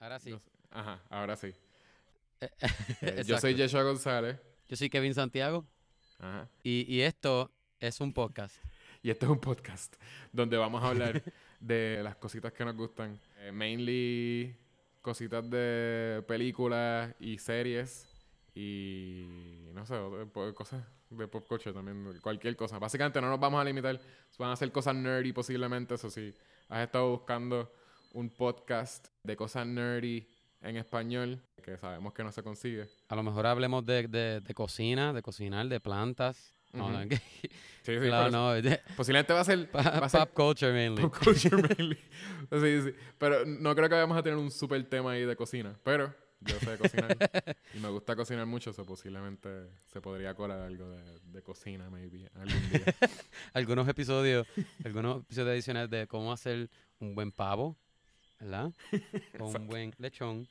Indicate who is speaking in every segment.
Speaker 1: Ahora sí.
Speaker 2: Ajá, ahora sí.
Speaker 1: Eh,
Speaker 2: Eh, yo soy Yeshua González.
Speaker 1: Yo soy Kevin Santiago
Speaker 2: Ajá.
Speaker 1: y, y esto es un podcast.
Speaker 2: Y este es un podcast donde vamos a hablar de las cositas que nos gustan. Eh, mainly cositas de películas y series. Y no sé, cosas de pop culture también. Cualquier cosa. Básicamente no nos vamos a limitar. Van a ser cosas nerdy posiblemente. Eso sí. Has estado buscando un podcast de cosas nerdy en español. Que sabemos que no se consigue.
Speaker 1: A lo mejor hablemos de, de, de cocina, de cocinar, de plantas. No,
Speaker 2: Ujú.
Speaker 1: no, que-
Speaker 2: Sí, sí,
Speaker 1: claro, no,
Speaker 2: Posiblemente va a ser va a ser
Speaker 1: pop culture mainly.
Speaker 2: Pop culture mainly. Sí, sí. Pero no creo que vayamos a tener un super tema ahí de cocina. Pero yo sé cocinar. y me gusta cocinar mucho. So posiblemente se podría colar algo de, de cocina, maybe. Algún día.
Speaker 1: algunos episodios, algunos episodios adicionales de cómo hacer un buen pavo, ¿verdad? O un buen lechón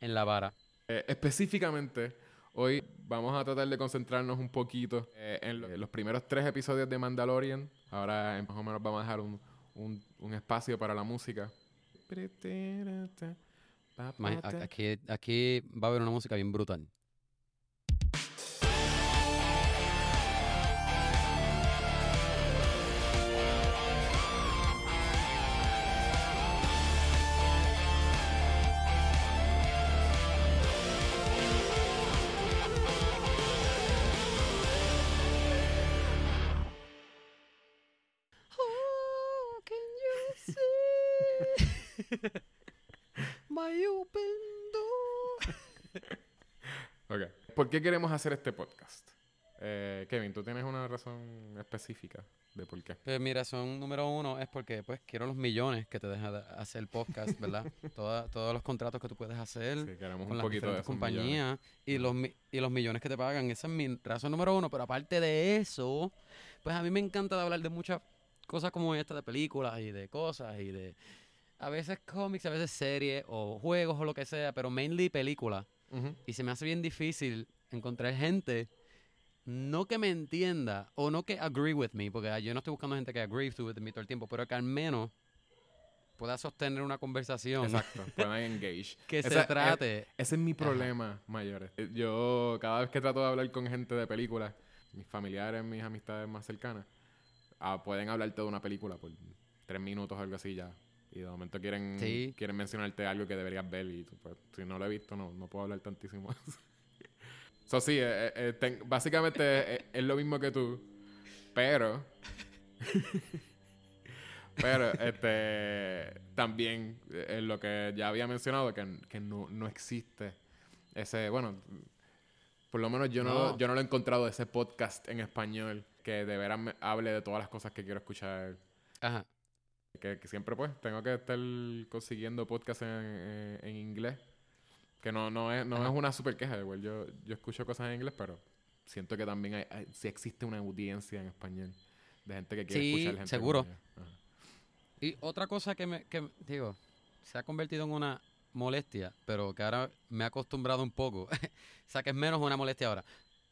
Speaker 1: en la vara.
Speaker 2: Eh, específicamente, hoy vamos a tratar de concentrarnos un poquito eh, en lo- los primeros tres episodios de Mandalorian. Ahora eh, más o menos vamos a dejar un, un, un espacio para la música.
Speaker 1: Aquí va a haber una música bien brutal.
Speaker 2: ¿Por qué queremos hacer este podcast? Eh, Kevin, ¿tú tienes una razón específica de por qué?
Speaker 1: Pues mi razón número uno es porque pues quiero los millones que te deja de hacer podcast, ¿verdad? Toda- todos los contratos que tú puedes hacer
Speaker 2: Sí, queremos
Speaker 1: con
Speaker 2: un
Speaker 1: las
Speaker 2: poquito
Speaker 1: diferentes compañías y los, y los millones que te pagan. Esa es mi razón número uno. Pero aparte de eso, pues a mí me encanta hablar de muchas cosas como esta, de películas y de cosas y de a veces cómics, a veces series o juegos o lo que sea, pero mainly películas.
Speaker 2: Ujú.
Speaker 1: Y se me hace bien difícil encontrar gente, no que me entienda o no que agree with me, porque ah, yo no estoy buscando gente que agree with me todo el tiempo, pero que al menos pueda sostener una conversación
Speaker 2: Exacto, puedan engage.
Speaker 1: que
Speaker 2: Esa-
Speaker 1: se trate.
Speaker 2: Ese es mi problema mayor. Eh, Yo, cada vez que trato de hablar con gente de películas, mis familiares, mis amistades más cercanas, ah, pueden hablarte de una película por tres minutos o algo así ya. Y de momento quieren,
Speaker 1: Sí.
Speaker 2: quieren mencionarte algo que deberías ver y tú, pues, si no lo he visto no, no puedo hablar tantísimo. Eso sí, eh, eh, eh, ten- básicamente eh, es lo mismo que tú, pero... pero este también eh, es lo que ya había mencionado, que, que no, no existe ese, bueno, por lo menos yo no,
Speaker 1: No.
Speaker 2: yo no lo he encontrado ese podcast en español que de veras me hable de todas las cosas que quiero escuchar.
Speaker 1: Ajá.
Speaker 2: Que, que siempre pues tengo que estar consiguiendo podcast en, en- en inglés. Que no, no, es, no
Speaker 1: Ajá.
Speaker 2: es una super queja, igual yo, yo escucho cosas en inglés, pero siento que también hay, hay- sí existe una audiencia en español de gente que quiere
Speaker 1: Sí,
Speaker 2: escuchar gente
Speaker 1: seguro. Y otra cosa que me, que, digo, se ha convertido en una molestia, pero que ahora me he acostumbrado un poco. o sea, que es menos una molestia ahora.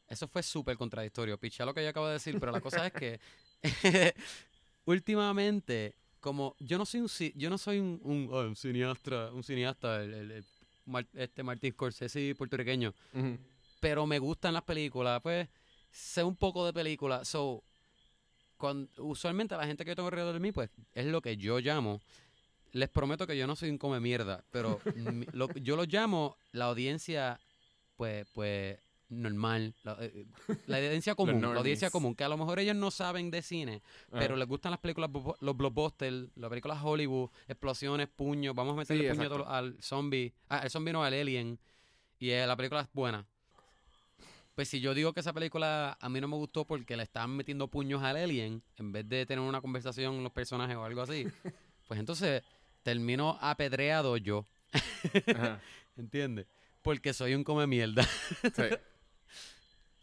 Speaker 1: Eso fue súper contradictorio. Piché lo que yo acabo de decir, pero la cosa es que últimamente, como yo no soy un yo no soy un, un, oh, un cineasta, un cineasta, el, el- el Mar- este Martín Scorsese puertorriqueño, pero me gustan las películas, pues sé un poco de películas. So, cuan- usualmente la gente que yo tengo alrededor de mí, pues es lo que yo llamo. Les prometo que yo no soy un come mierda, pero mi- lo- yo lo llamo la audiencia, pues, pues normal, la, eh, la audiencia común, la audiencia común, que a lo mejor ellos no saben de cine, pero
Speaker 2: Ajá.
Speaker 1: les gustan las películas, los blockbusters, las películas Hollywood, explosiones, puños, vamos a meterle
Speaker 2: Sí,
Speaker 1: puño todo- al zombie, ah, al zombie no, al alien, y eh, la película es buena. Pues si yo digo que esa película a mí no me gustó porque le estaban metiendo puños al alien, en vez de tener una conversación los personajes o algo así, pues entonces termino apedreado yo. ¿entiendes? Porque soy un come mierda.
Speaker 2: Sí.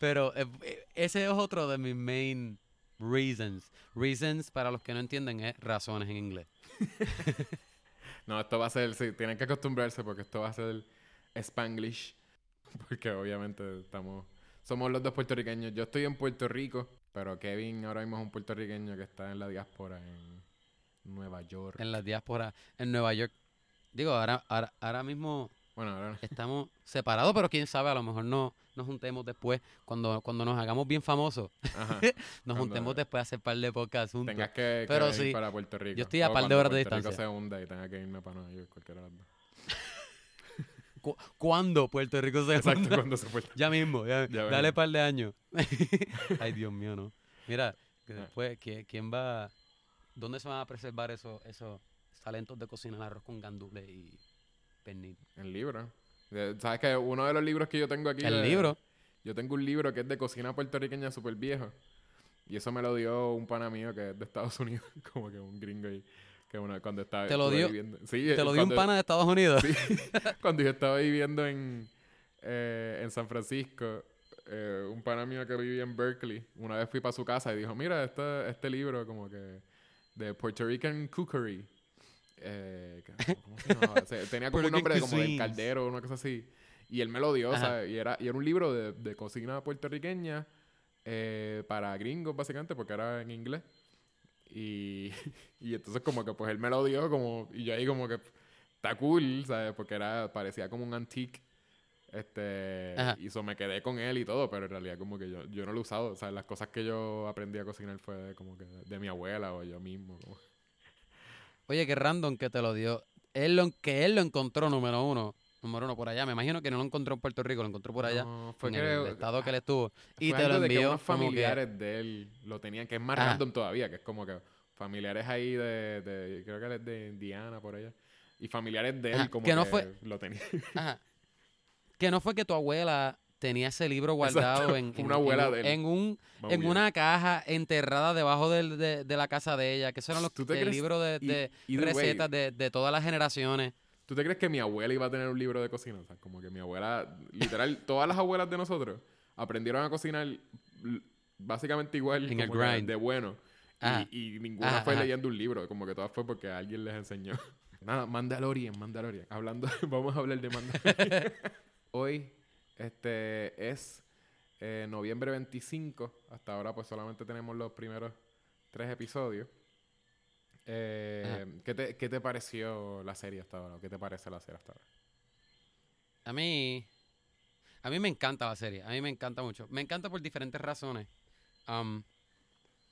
Speaker 1: Pero eh, eh, ese es otro de mis main reasons. Reasons, para los que no entienden, es razones en inglés.
Speaker 2: No, esto va a ser, sí, tienen que acostumbrarse porque esto va a ser Spanglish. Porque obviamente estamos, somos los dos puertorriqueños. Yo estoy en Puerto Rico, pero Kevin ahora mismo es un puertorriqueño que está en la diáspora en Nueva York.
Speaker 1: En la diáspora, en Nueva York. Digo, ahora, ahora, ahora mismo
Speaker 2: Bueno, ahora
Speaker 1: estamos separados, pero quién sabe, a lo mejor no nos juntemos después, cuando, cuando nos hagamos bien famosos,
Speaker 2: Ajá,
Speaker 1: nos juntemos después a hacer par de podcasts juntos.
Speaker 2: tengas que, que
Speaker 1: Pero
Speaker 2: ir
Speaker 1: sí,
Speaker 2: para Puerto Rico.
Speaker 1: yo estoy a
Speaker 2: O
Speaker 1: par de horas de
Speaker 2: Puerto Rico
Speaker 1: distancia.
Speaker 2: se hunda y tenga que irme para Nueva York, cualquiera de las dos.
Speaker 1: Cu- ¿Cuándo Puerto Rico se
Speaker 2: Exacto,
Speaker 1: funda?
Speaker 2: cuando se fue.
Speaker 1: Ya mismo, ya,
Speaker 2: Ya
Speaker 1: dale par de años. Ay, Dios mío, no. Mira, que
Speaker 2: Ah.
Speaker 1: después, ¿quién, va? ¿Dónde se van a preservar esos, esos talentos de cocina, el arroz con gandules y pernil?
Speaker 2: El libro. ¿Sabes que Uno de los libros que yo tengo aquí...
Speaker 1: El
Speaker 2: de-
Speaker 1: libro.
Speaker 2: Yo tengo un libro que es de cocina puertorriqueña súper viejo. Y eso me lo dio un pana mío que es de Estados Unidos. Como que un gringo ahí. Que una, cuando estaba
Speaker 1: ¿Te lo dio-
Speaker 2: viviendo- Sí,
Speaker 1: Te
Speaker 2: eh,
Speaker 1: lo dio un pana de Estados Unidos.
Speaker 2: Sí, cuando yo estaba viviendo en, eh, en San Francisco, eh, un pana mío que vivía en Berkeley, una vez fui para su casa y dijo, mira, este, este libro como que de Puerto Rican Cookery. Eh, ¿Cómo se llamaba? Tenía como un nombre como del caldero, una cosa así. Y él me lo dio. ¿sabes? Y era, y era un libro de, de cocina puertorriqueña eh, para gringos, básicamente, porque era en inglés. Y, y entonces como que pues él me lo dio como... Y yo ahí como que está cool, ¿sabes? Porque era, parecía como un antique. Este,
Speaker 1: Ajá.
Speaker 2: y eso me quedé con él y todo, pero en realidad como que yo, yo no lo he usado. O sea, las cosas que yo aprendí a cocinar fue como que de mi abuela o yo mismo. como-
Speaker 1: Oye, qué random que te lo dio. Él lo, que él lo encontró número uno. Número uno por allá. Me imagino que no lo encontró en Puerto Rico, lo encontró por allá.
Speaker 2: No, fue
Speaker 1: en
Speaker 2: que
Speaker 1: el estado que él estuvo. Y
Speaker 2: fue
Speaker 1: te lo
Speaker 2: algo de que
Speaker 1: envió como que-
Speaker 2: familiares de él lo tenían, que es más
Speaker 1: Ajá.
Speaker 2: random todavía, que es como que familiares ahí de, de creo que él es de Indiana por allá. Y familiares de él
Speaker 1: Ajá,
Speaker 2: como
Speaker 1: que
Speaker 2: que,
Speaker 1: no fue-
Speaker 2: lo tenían.
Speaker 1: Ajá. Que no fue que tu abuela tenía ese libro guardado en,
Speaker 2: una abuela
Speaker 1: en,
Speaker 2: de él.
Speaker 1: en un en una caja enterrada debajo del- de, de la casa de ella, que eso eran los
Speaker 2: ¿Tú te
Speaker 1: el
Speaker 2: crees-
Speaker 1: libro de,
Speaker 2: y- way,
Speaker 1: recetas de, de todas las generaciones.
Speaker 2: ¿Tú te crees que mi abuela iba a tener un libro de cocina? O sea, como que mi abuela, literal, todas las abuelas de nosotros aprendieron a cocinar básicamente igual
Speaker 1: En el grind.
Speaker 2: de bueno.
Speaker 1: Ajá.
Speaker 2: Y, y ninguna
Speaker 1: Ajá,
Speaker 2: fue
Speaker 1: ajá.
Speaker 2: leyendo un libro, como que todas fue porque alguien les enseñó. Nada, Mandalorian, Mandalorian. Hablando, vamos a hablar de Mandalorian. Hoy este es eh, noviembre 25. Hasta ahora pues solamente tenemos los primeros tres episodios. Eh, ¿qué, te, ¿Qué te pareció la serie hasta ahora? ¿Qué te parece la serie hasta ahora?
Speaker 1: A mí, a mí me encanta la serie, a mí me encanta mucho. Me encanta por diferentes razones. Am,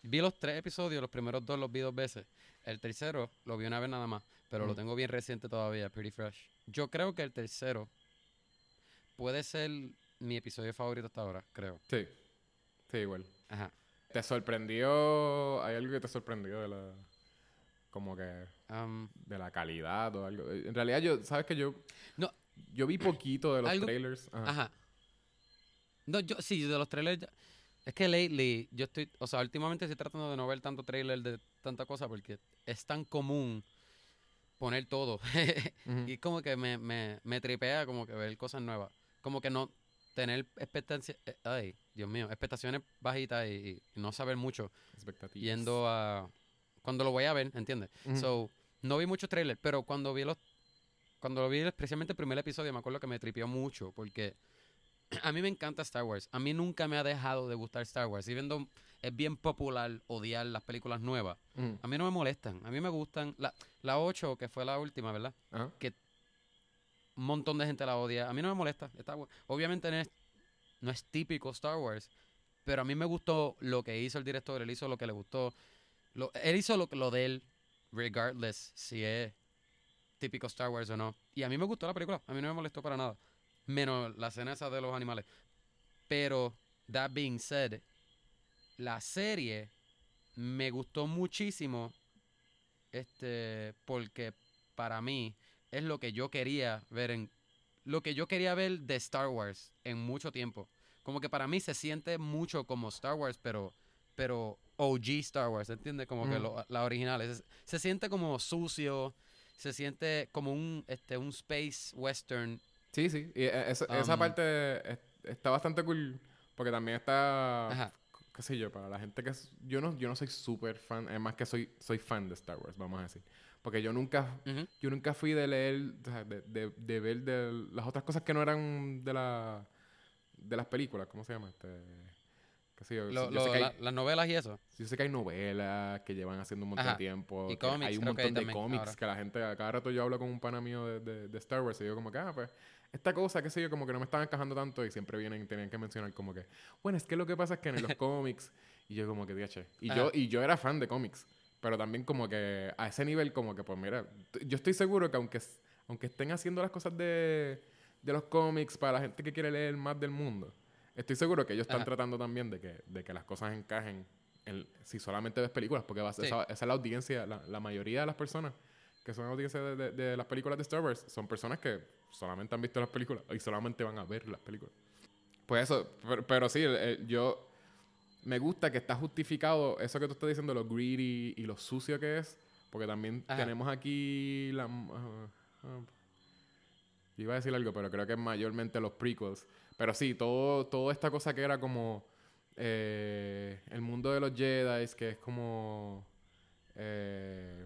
Speaker 1: vi los tres episodios, los primeros dos los vi dos veces. El tercero lo vi una vez nada más, pero lo tengo bien reciente todavía, pretty fresh. Yo creo que el tercero puede ser mi episodio favorito hasta ahora, creo.
Speaker 2: Sí, sí, igual.
Speaker 1: Ajá.
Speaker 2: ¿Te sorprendió? ¿Hay algo que te sorprendió de la... como que... De la calidad o algo? En realidad yo, ¿sabes que yo...
Speaker 1: No.
Speaker 2: Yo vi poquito de los
Speaker 1: Algo-
Speaker 2: trailers. Ajá.
Speaker 1: Ajá. No, yo sí, de los trailers. ya- Es que lately, yo estoy, o sea, últimamente estoy tratando de no ver tanto trailer de tanta cosa porque es tan común poner todo.
Speaker 2: Ujú.
Speaker 1: y como que me, me, me tripea como que ver cosas nuevas. Como que no tener expectancias, ay, Dios mío, expectaciones bajitas y, y no saber mucho
Speaker 2: Expectativas.
Speaker 1: yendo a cuando lo voy a ver, ¿entiendes? So, no vi muchos trailers, pero cuando vi los cuando lo vi especialmente el primer episodio me acuerdo que me tripió mucho porque a mí me encanta Star Wars. A mí nunca me ha dejado de gustar Star Wars. Y viendo es bien popular odiar las películas nuevas. A mí no me molestan. A mí me gustan la la 8 que fue la última, ¿verdad?
Speaker 2: Ajá.
Speaker 1: Un montón de gente la odia. A mí no me molesta. Está Obviamente no es, no es típico Star Wars, pero a mí me gustó lo que hizo el director. Él hizo lo que le gustó. Lo- él hizo lo, lo de él, regardless si es típico Star Wars o no. Y a mí me gustó la película. A mí no me molestó para nada. Menos la escena esa de los animales. Pero, that being said, la serie me gustó muchísimo. Este, porque para mí es lo que yo quería ver en. Lo que yo quería ver de Star Wars en mucho tiempo. Como que para mí se siente mucho como Star Wars, pero. Pero OG Star Wars, ¿entiendes? Como que
Speaker 2: Mm.
Speaker 1: lo- la original. Se, se siente como sucio. Se siente como un, este, un space western.
Speaker 2: Sí, sí. Y eh, esa, esa
Speaker 1: Um,
Speaker 2: parte es- está bastante cool. Porque también está...
Speaker 1: Ajá.
Speaker 2: qué sé yo, para la gente que... es- yo no, yo no soy súper fan. Es más que soy, soy fan de Star Wars, vamos a decir. Porque yo nunca... Yo nunca fui de leer... o sea, de, de, de ver de las otras cosas que no eran de la... De las películas. ¿Cómo se llama? Este... yo.
Speaker 1: Lo-
Speaker 2: yo
Speaker 1: lo-
Speaker 2: sé que hay-
Speaker 1: la- las novelas y eso.
Speaker 2: yo sé que hay novelas que llevan haciendo un montón
Speaker 1: Ajá.
Speaker 2: de tiempo.
Speaker 1: Y cómics,
Speaker 2: hay un montón de cómics
Speaker 1: ahora.
Speaker 2: que la gente, cada rato yo hablo con un pana mío de, de, de Star Wars y yo como que, ah, pues, esta cosa, qué sé yo, como que no me están encajando tanto y siempre vienen, tenían que mencionar como que, bueno, es que lo que pasa es que en los cómics, y yo como que, diache. Y yo, y yo era fan de cómics, pero también como que a ese nivel como que, pues mira, yo estoy seguro que aunque, aunque estén haciendo las cosas de, de los cómics para la gente que quiere leer más del mundo, estoy seguro que ellos están
Speaker 1: Ajá.
Speaker 2: tratando también de que, de que las cosas encajen en- si solamente ves películas, porque va a ser-
Speaker 1: Sí.
Speaker 2: esa, esa es la audiencia, la, la mayoría de las personas que son audiencia de, de- de las películas de Star Wars son personas que solamente han visto las películas y solamente van a ver las películas. Pues eso, pero, pero sí, el- el- yo me gusta que está justificado eso que tú estás diciendo, lo greedy y lo sucio que es, porque también
Speaker 1: Ajá.
Speaker 2: tenemos aquí la... iba a decir algo, pero creo que es mayormente los prequels. Pero sí, todo, toda esta cosa que era como eh, el mundo de los Jedi, que es como... Eh,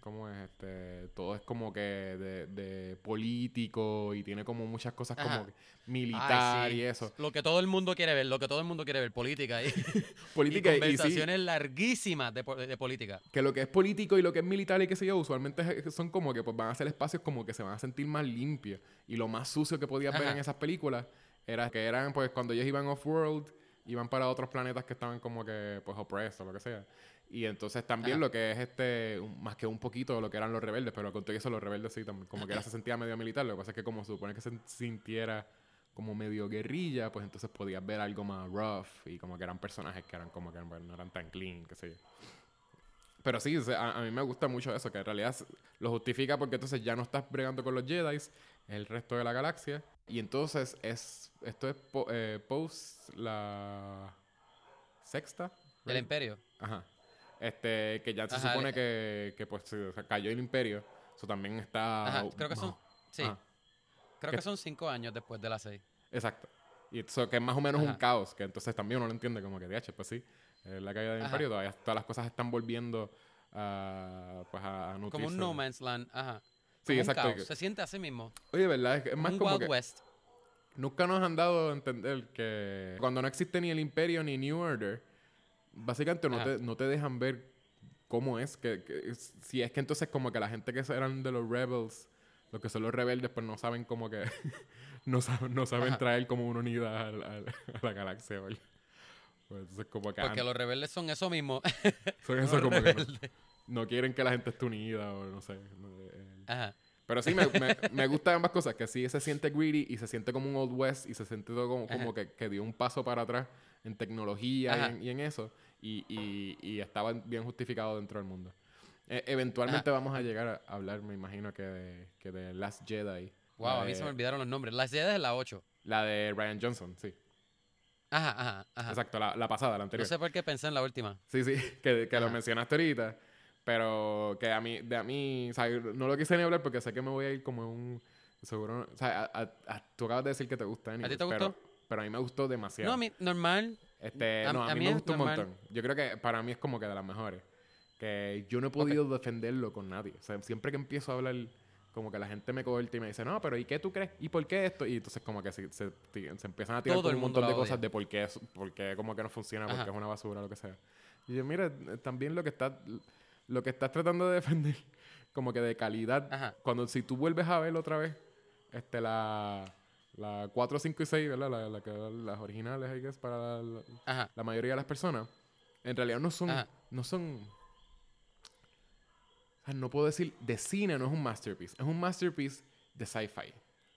Speaker 2: ¿Cómo es? Este, todo es como que de, de político y tiene como muchas cosas
Speaker 1: Ajá.
Speaker 2: como que militar
Speaker 1: Ay, sí.
Speaker 2: y eso.
Speaker 1: Lo que todo el mundo quiere ver, lo que todo el mundo quiere ver, política y,
Speaker 2: Política
Speaker 1: y
Speaker 2: y, sí,
Speaker 1: conversaciones larguísimas de, po- de política.
Speaker 2: que lo que es político y lo que es militar y qué sé yo, usualmente son como que pues, van a ser espacios como que se van a sentir más limpios. Y lo más sucio que podías ver en esas películas era que eran, pues, cuando ellos iban off-world, iban para otros planetas que estaban como que, pues, oppressed o lo que sea. Y entonces también
Speaker 1: Ajá.
Speaker 2: lo que es este, más que un poquito de lo que eran los rebeldes, pero con todo eso los rebeldes sí, como que era, se sentía medio militar. Lo que pasa es que como se supone que se sintiera como medio guerrilla, pues entonces podías ver algo más rough y como que eran personajes que eran como que no eran tan clean, qué sé yo. Pero sí, a, a mí me gusta mucho eso, que en realidad lo justifica porque entonces ya no estás bregando con los Jedi, es el resto de la galaxia. Y entonces es esto es po- eh, post la sexta.
Speaker 1: El
Speaker 2: right?
Speaker 1: imperio.
Speaker 2: Ajá. Este, que ya se
Speaker 1: Ajá,
Speaker 2: supone
Speaker 1: el-
Speaker 2: que, que pues sí, o sea, cayó el imperio. Eso también está...
Speaker 1: Ajá, creo que son- Sí,
Speaker 2: Ajá.
Speaker 1: creo
Speaker 2: ¿Qué?
Speaker 1: que son cinco años después de las seis.
Speaker 2: Exacto. Y eso que es más o menos un caos, que entonces también uno lo entiende como que, DH, pues sí, eh, la caída del imperio, todavía todas las cosas están volviendo a, pues a, a
Speaker 1: Como
Speaker 2: nutrirse.
Speaker 1: un No Man's Land, ajá.
Speaker 2: Sí,
Speaker 1: Como un
Speaker 2: exacto.
Speaker 1: caos,
Speaker 2: que-
Speaker 1: Se siente así mismo.
Speaker 2: Oye, ¿verdad? Es, que es más
Speaker 1: un
Speaker 2: como
Speaker 1: Wild
Speaker 2: que
Speaker 1: West.
Speaker 2: nunca nos han dado a entender que cuando no existe ni el imperio ni New Order, básicamente no te, no te dejan ver cómo es, que, que si es que entonces como que la gente que eran de los rebels, los que son los rebeldes, pues no saben como que, no saben, no saben
Speaker 1: Ajá.
Speaker 2: traer como una unidad al- al- a la galaxia, ¿vale? Pues entonces como que
Speaker 1: Porque
Speaker 2: an-
Speaker 1: los rebeldes son eso mismo.
Speaker 2: son
Speaker 1: los
Speaker 2: eso como que no, no quieren que la gente esté unida o no sé. no, eh,
Speaker 1: Ajá.
Speaker 2: pero sí, me, me, me gustan ambas cosas, que sí se siente greedy y se siente como un Old West y se siente todo como, como que, que dio un paso para atrás en tecnología y
Speaker 1: Ajá.
Speaker 2: en, y en eso. Y, y, y estaba bien justificado dentro del mundo. E- eventualmente vamos a llegar a hablar, me imagino, que de, que de Last Jedi.
Speaker 1: Wow,
Speaker 2: la
Speaker 1: a mí
Speaker 2: de,
Speaker 1: se me olvidaron los nombres. Las Jedi es la 8.
Speaker 2: La de Ryan Johnson, sí.
Speaker 1: Ajá, ajá, ajá.
Speaker 2: Exacto, la, la pasada, la
Speaker 1: No
Speaker 2: anterior.
Speaker 1: sé por qué pensé en la última.
Speaker 2: Sí, sí, que, que lo
Speaker 1: Ajá.
Speaker 2: mencionaste ahorita. Pero que a mí, de a mí, o sea, no lo quise ni hablar porque sé que me voy a ir como un. Seguro. O sea, a- a- a- tú acabas de decir que te gusta Anyways,
Speaker 1: te
Speaker 2: pero,
Speaker 1: gustó?
Speaker 2: Pero a mí me gustó demasiado.
Speaker 1: No, a mí, normal.
Speaker 2: este,
Speaker 1: a-
Speaker 2: no, a,
Speaker 1: a
Speaker 2: mí,
Speaker 1: mí
Speaker 2: me gustó un montón. Yo creo que para mí es como que de las mejores. Que yo no he podido defenderlo con nadie. O sea, siempre que empiezo a hablar, como que la gente me corta y me dice, no, pero ¿y qué tú crees? ¿Y por qué esto? Y entonces como que se, se, se empiezan a tirar
Speaker 1: Todo el
Speaker 2: un montón de cosas de por qué, por qué como que no funciona, por
Speaker 1: Ajá.
Speaker 2: qué es una basura, lo que sea. Y yo, mira, también lo que estás, lo que estás tratando de defender, como que de calidad,
Speaker 1: Ajá.
Speaker 2: cuando si tú vuelves a ver otra vez, este, la, la 4, 5 y 6, ¿verdad? La, las originales, I guess, para la,
Speaker 1: Ajá.
Speaker 2: la mayoría de las personas, en realidad no son,
Speaker 1: Ajá.
Speaker 2: no son, o sea, no puedo decir, de cine no es un masterpiece, es un masterpiece de sci-fi.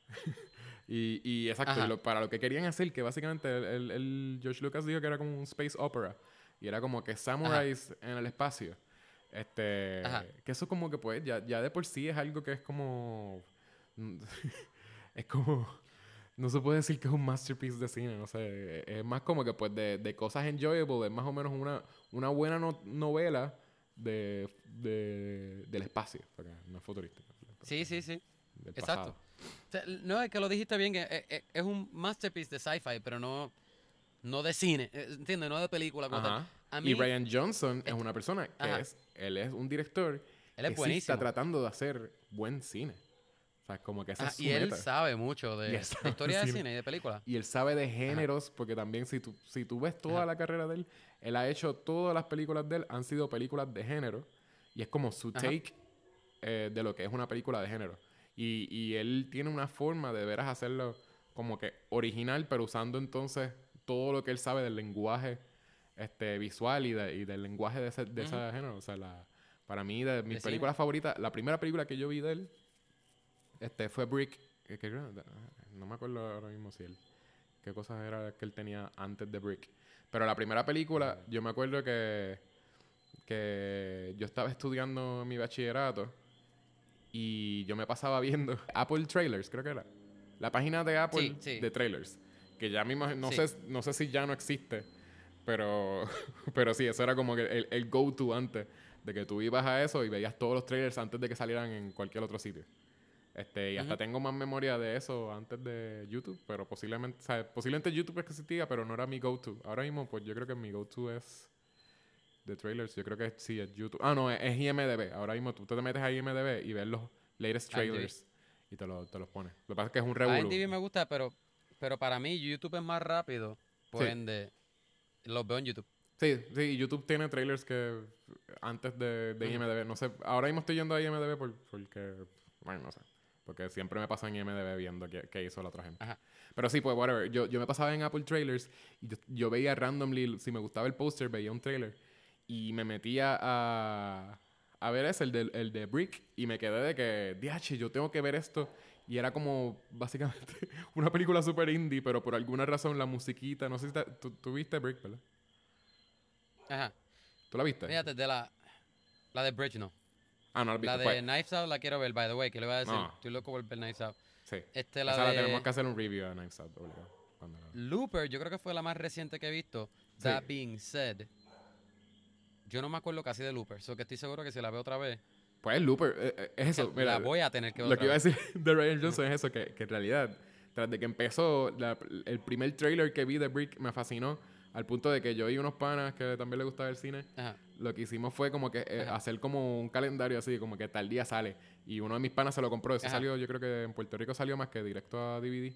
Speaker 2: y, y exacto,
Speaker 1: Ajá.
Speaker 2: lo- para lo que querían hacer, que básicamente el, el- el George Lucas dijo que era como un space opera, y era como que samuráis en el espacio. Este,
Speaker 1: Ajá.
Speaker 2: que eso como que pues ya, ya de por sí es algo que es como, es como, no se puede decir que es un masterpiece de cine, no sé. Es más como que, pues, de, de cosas enjoyable, es más o menos una, una buena no- novela de, de- del espacio, no es futurística.
Speaker 1: Sí, sí, sí. Exacto. O sea, no, es que lo dijiste bien, es, es- es un masterpiece de sci-fi, pero no, no de cine, eh, ¿entiendes? No de película. como tal.
Speaker 2: Y Ryan Johnson es una persona que
Speaker 1: Ajá.
Speaker 2: es, él es un director
Speaker 1: Él es
Speaker 2: que sí está tratando de hacer buen cine. O sea, como que esa
Speaker 1: Ah,
Speaker 2: es su
Speaker 1: y él
Speaker 2: meta.
Speaker 1: sabe mucho de, de
Speaker 2: sabe
Speaker 1: historia de
Speaker 2: cine.
Speaker 1: cine y de películas.
Speaker 2: Y él sabe de géneros, porque también si tú, si tú ves toda
Speaker 1: Ajá.
Speaker 2: la carrera de él, él ha hecho todas las películas de él, han sido películas de género. Y es como su
Speaker 1: Ajá.
Speaker 2: take eh, de lo que es una película de género. Y, y él tiene una forma de veras hacerlo como que original, pero usando entonces todo lo que él sabe del lenguaje este, visual y, de- y del lenguaje de ese, de ese género. O sea, la, para mí, de mis
Speaker 1: De cine.
Speaker 2: películas favoritas, la primera película que yo vi de él este, fue Brick. que- que creo- no me acuerdo ahora mismo si él. ¿Qué cosas era que él tenía antes de Brick? Pero la primera película, yo me acuerdo que, que yo estaba estudiando mi bachillerato y yo me pasaba viendo Apple Trailers, creo que era. La página de Apple
Speaker 1: Sí, sí.
Speaker 2: de trailers. Que ya mismo, no,
Speaker 1: Sí.
Speaker 2: sé, no sé si ya no existe, pero, pero sí, eso era como que el, el go-to antes. De que tú ibas a eso y veías todos los trailers antes de que salieran en cualquier otro sitio. Este, y hasta tengo más memoria de eso antes de YouTube, pero posiblemente, o sea, posiblemente YouTube es que existía, pero no era mi go-to. Ahora mismo, pues yo creo que mi go-to es de trailers. Yo creo que sí, es YouTube. Ah, no, es, es IMDB. Ahora mismo tú te metes a IMDB y ves los latest
Speaker 1: IMDb.
Speaker 2: trailers y te, lo- te los pones. Lo que pasa es que es un revolú.
Speaker 1: IMDb me gusta, pero, pero para mí YouTube es más rápido. Por
Speaker 2: Sí.
Speaker 1: ende, los veo en YouTube.
Speaker 2: Sí, sí, YouTube tiene trailers que antes de, de. IMDB, no sé, ahora mismo estoy yendo a IMDB por- porque, bueno, no sé, porque siempre me paso en IMDB viendo qué, qué hizo la otra gente.
Speaker 1: Ajá.
Speaker 2: Pero sí, pues whatever, yo, yo me pasaba en Apple Trailers y yo, yo veía randomly, si me gustaba el póster, veía un trailer y me metía a, a ver ese, el de, el de Brick, y me quedé de que, diache, yo tengo que ver esto. Y era como, básicamente, una película super indie, pero por alguna razón la musiquita, no sé si tú, tú viste Brick, ¿verdad?
Speaker 1: Ajá.
Speaker 2: ¿Tú la viste?
Speaker 1: Fíjate, de la, la de Bridge no.
Speaker 2: Ah, no la
Speaker 1: La
Speaker 2: visto.
Speaker 1: de
Speaker 2: pues,
Speaker 1: Knives Out la quiero ver, by the way, que le voy a decir.
Speaker 2: No.
Speaker 1: Estoy loco por ver Knives Out.
Speaker 2: sí.
Speaker 1: Este, la
Speaker 2: Esa
Speaker 1: de
Speaker 2: la tenemos que hacer un review de Knives Out, obligado, cuando
Speaker 1: Looper, yo creo que fue la más reciente que he visto.
Speaker 2: Sí.
Speaker 1: That being said, yo no me acuerdo casi de Looper, so que estoy seguro que si la veo otra vez,
Speaker 2: Pues Looper, eh, eh, es eso.
Speaker 1: que
Speaker 2: Mira,
Speaker 1: la voy a tener que ver
Speaker 2: lo
Speaker 1: otra
Speaker 2: que iba a decir de Ryan Johnson es eso, que, que en realidad, tras de que empezó, la- el primer trailer que vi de Brick me fascinó, al punto de que yo y unos panas que también les gustaba el cine,
Speaker 1: Ajá.
Speaker 2: Lo que hicimos fue como que eh, hacer como un calendario así, como que tal día sale. Y uno de mis panas se lo compró. Ese
Speaker 1: Ajá.
Speaker 2: salió, yo creo que en Puerto Rico salió más que directo a DVD.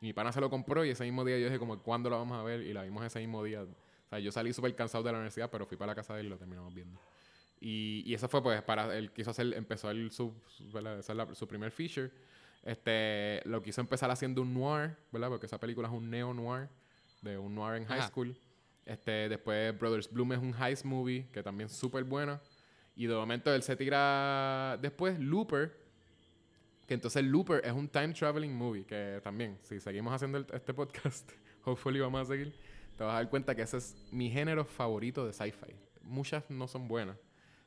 Speaker 2: Y mi pana se lo compró y ese mismo día yo dije como, ¿cuándo lo vamos a ver? Y la vimos ese mismo día. O sea, yo salí súper cansado de la universidad, pero fui para la casa de él y lo terminamos viendo. Y, y eso fue pues para, él quiso hacer, empezó el, su, su, la- su primer feature. Este, lo quiso empezar haciendo un noir, ¿verdad? Porque esa película es un neo-noir, de un noir en high
Speaker 1: Ajá.
Speaker 2: school. Este, después Brothers Bloom es un heist movie, que también es súper buena. Y de momento él se tira después Looper, que entonces Looper es un time traveling movie, que también, si seguimos haciendo el- este podcast, hopefully vamos a seguir, te vas a dar cuenta que ese es mi género favorito de sci-fi. Muchas no son buenas,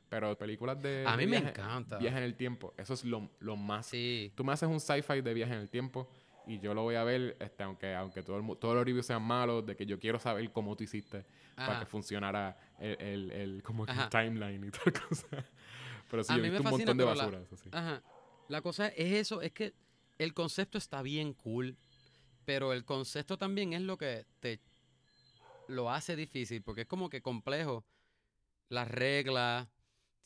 Speaker 2: pero películas de...
Speaker 1: A mí me
Speaker 2: viaje-
Speaker 1: encanta.
Speaker 2: Viaje en el tiempo, eso es lo, lo más...
Speaker 1: Sí.
Speaker 2: Tú me haces un sci-fi de viaje en el tiempo y yo lo voy a ver, este, aunque, aunque todo el todos los reviews sean malos, de que yo quiero saber cómo tú hiciste para que funcionara el, el, el- como el timeline y toda cosa. Pero sí,
Speaker 1: A
Speaker 2: yo he visto un montón de
Speaker 1: pero la-
Speaker 2: basura. eso sí.
Speaker 1: Ajá. La cosa es eso, es que el concepto está bien cool, pero el concepto también es lo que te lo hace difícil, porque es como que complejo. Las reglas,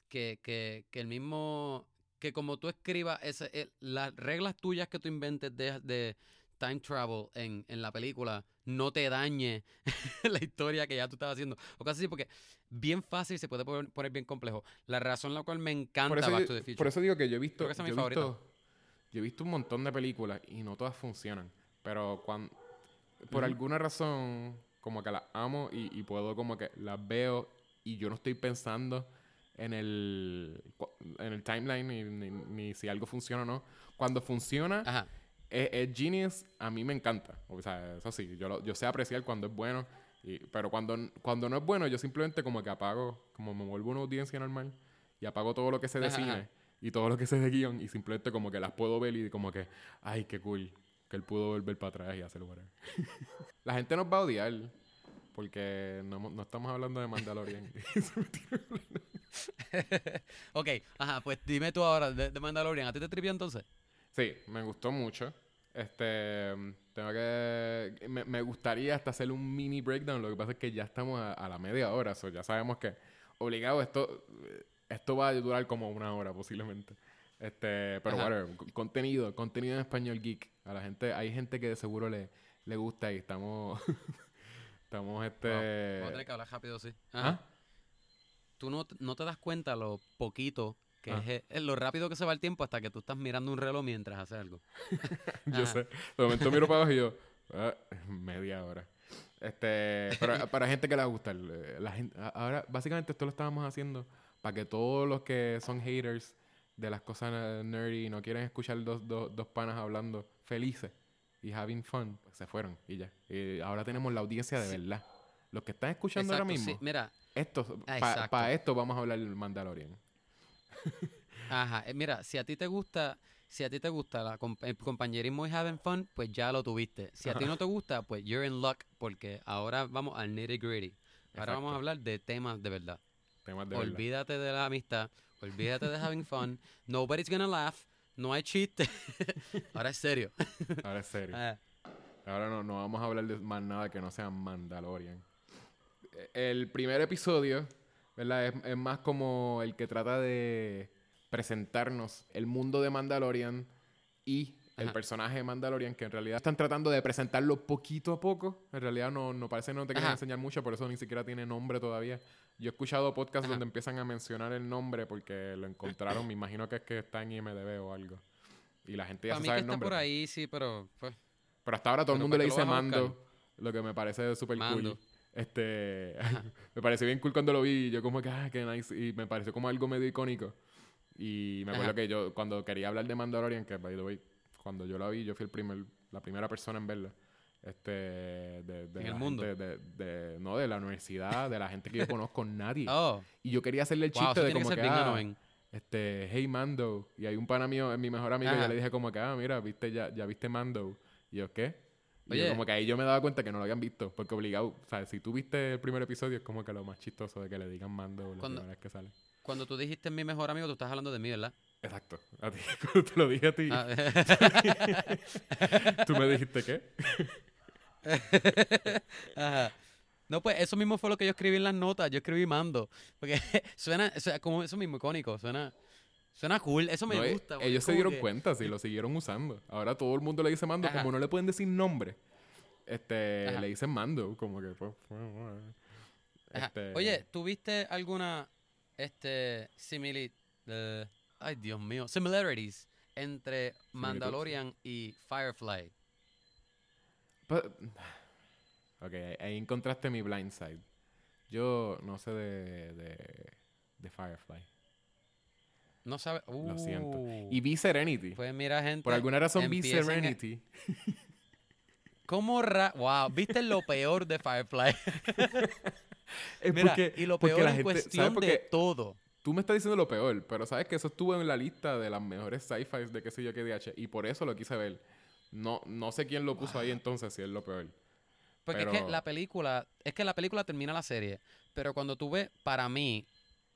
Speaker 1: que, que, que el mismo, que como tú escribas, ese, el- las reglas tuyas que tú inventes de, de time travel en, en la película no te dañe la historia que ya tú estabas haciendo. O cosas así, porque bien fácil se puede poner, poner bien complejo. La razón la cual me encanta Back
Speaker 2: yo-
Speaker 1: to the Future.
Speaker 2: por eso digo que yo he visto,
Speaker 1: Creo que esa es
Speaker 2: yo
Speaker 1: mi
Speaker 2: he visto,
Speaker 1: favorita.
Speaker 2: yo he visto un montón de películas y no todas funcionan. Pero cuando, por alguna razón, como que las amo y, y puedo como que las veo y yo no estoy pensando en el, en el timeline ni, ni- ni si algo funciona o no. Cuando funciona,
Speaker 1: Ajá.
Speaker 2: es, es genius, a mí me encanta. O sea, eso sí, yo, lo- yo sé apreciar cuando es bueno. y- pero cuando, cuando no es bueno, yo simplemente como que apago, como me vuelvo una audiencia normal y apago todo lo que sé de
Speaker 1: Ajá,
Speaker 2: cine
Speaker 1: ajá.
Speaker 2: y todo lo que sé de guion y simplemente como que las puedo ver y como que, ay, qué cool, que él pudo volver para atrás y hacer whatever. La gente nos va a odiar porque no, no estamos hablando de Mandalorian.
Speaker 1: ok, ajá, pues dime tú ahora de, de Mandalorian. ¿A ti te tripió entonces?
Speaker 2: Sí, me gustó mucho. Este, tengo que, me, me gustaría hasta hacer un mini breakdown. Lo que pasa es que ya estamos a, a la media hora, so ya sabemos que obligado esto, esto va a durar como una hora posiblemente. Este, pero c- contenido, contenido en español geek. A la gente, hay gente que de seguro le, le gusta y estamos, estamos este...
Speaker 1: Vamos a tener que hablar rápido, sí. Ajá.
Speaker 2: ¿Ah?
Speaker 1: Tú no, no te das cuenta lo poquito que
Speaker 2: Ah.
Speaker 1: es, es lo rápido que se va el tiempo hasta que tú estás mirando un reloj mientras haces algo.
Speaker 2: Yo
Speaker 1: Ajá.
Speaker 2: sé. De momento miro para abajo y yo, "Ah, media hora. Este, pero para gente que le gusta. el- La gente, ahora, básicamente esto lo estábamos haciendo para que todos los que son haters de las cosas eh, nerdy y no quieren escuchar dos, dos, dos panas hablando felices y having fun, pues se fueron y ya. Y ahora tenemos la audiencia de
Speaker 1: Sí.
Speaker 2: verdad. Los que están escuchando ahora mismo,
Speaker 1: sí. Mira,
Speaker 2: esto, para esto vamos a hablar del Mandalorian.
Speaker 1: Ajá, eh, mira, si a ti te gusta, si a ti te gusta la el compañerismo y having fun, pues ya lo tuviste. Si a ti no te gusta, pues you're in luck porque ahora vamos al nitty gritty. Ahora vamos a hablar de temas de verdad.
Speaker 2: Temas de verdad.
Speaker 1: olvídate de la amistad, olvídate de having fun. Nobody's gonna laugh. No hay chiste. Ahora es serio.
Speaker 2: Ahora es serio.
Speaker 1: Ah,
Speaker 2: Ahora no, no vamos a hablar de más nada que no sea Mandalorian. El primer episodio, ¿verdad? Es, es más como el que trata de presentarnos el mundo de Mandalorian y el
Speaker 1: Ajá.
Speaker 2: personaje de Mandalorian, que en realidad están tratando de presentarlo poquito a poco. En realidad no, no parece que no te quieren
Speaker 1: Ajá.
Speaker 2: enseñar mucho, por eso ni siquiera tiene nombre todavía. Yo he escuchado podcasts
Speaker 1: Ajá.
Speaker 2: donde empiezan a mencionar el nombre porque lo encontraron. me imagino que es que está en IMDB o algo. Y la gente ya sabe
Speaker 1: que
Speaker 2: el
Speaker 1: está
Speaker 2: nombre.
Speaker 1: por ahí, sí, pero pues,
Speaker 2: Pero hasta ahora todo el mundo
Speaker 1: ¿para
Speaker 2: le dice? Mando, lo que me parece súper cool. Este, me pareció bien cool cuando lo vi, yo como que, ah, qué nice, y me pareció como algo medio icónico. Y me acuerdo
Speaker 1: Ajá.
Speaker 2: que yo, cuando quería hablar de Mandalorian, que by the way, cuando yo la vi, yo fui el primer, la primera persona en verla. Este, de, de
Speaker 1: En el mundo.
Speaker 2: gente de, de- no, de la universidad, de la gente que yo conozco, nadie.
Speaker 1: oh,
Speaker 2: Y yo quería hacerle el
Speaker 1: wow,
Speaker 2: chiste
Speaker 1: eso
Speaker 2: de
Speaker 1: que
Speaker 2: como que,
Speaker 1: bien
Speaker 2: ah, este, hey Mando. Y hay un pana mío, mi mejor amigo, y yo le dije como que, ah, mira, viste, ya, ya viste Mando. Y yo, ¿qué? Y yo
Speaker 1: Oye.
Speaker 2: como que ahí yo me daba cuenta que no lo habían visto, porque obligado, o sea, si tú viste el primer episodio es como que lo más chistoso de que le digan Mando la primera vez que sale.
Speaker 1: Cuando tú dijiste mi mejor amigo, tú estás hablando de mí, ¿verdad?
Speaker 2: Exacto. A ti, cuando te lo dije a ti,
Speaker 1: Ah,
Speaker 2: tú me dijiste qué.
Speaker 1: Ajá. No, pues eso mismo fue lo que yo escribí en las notas. Yo escribí mando. Porque suena, o sea, como eso mismo icónico. Suena, suena cool. Eso me
Speaker 2: No, eh,
Speaker 1: gusta.
Speaker 2: ellos se dieron
Speaker 1: que-
Speaker 2: cuenta, sí, lo siguieron usando. Ahora todo el mundo le dice Mando,
Speaker 1: Ajá.
Speaker 2: como no le pueden decir nombre. Este,
Speaker 1: Ajá.
Speaker 2: le dicen Mando, como que pues. Este,
Speaker 1: Oye, ¿tuviste alguna este simili eh, ay Dios mío, similarities entre Mandalorian y Firefly?
Speaker 2: Pa- Ok, ahí- ahí encontraste mi blind side. Yo no sé de, de, de Firefly.
Speaker 1: No sabes.
Speaker 2: Lo siento.
Speaker 1: Uh,
Speaker 2: Y vi Serenity.
Speaker 1: pues mira, gente.
Speaker 2: Por alguna razón vi Serenity.
Speaker 1: ¿Cómo ra wow, viste lo peor de Firefly?
Speaker 2: Es
Speaker 1: Mira,
Speaker 2: porque,
Speaker 1: y lo peor
Speaker 2: la
Speaker 1: en
Speaker 2: gente-
Speaker 1: cuestión
Speaker 2: ¿sabes por
Speaker 1: de todo.
Speaker 2: Tú me estás diciendo lo peor, pero sabes que eso estuvo en la lista de las mejores sci-fi de qué sé yo qué DH. Y por eso lo quise ver. No, no sé quién lo puso ahí entonces si es lo peor.
Speaker 1: Porque es que la película, es que la película termina la serie, pero cuando tú ves, para mí,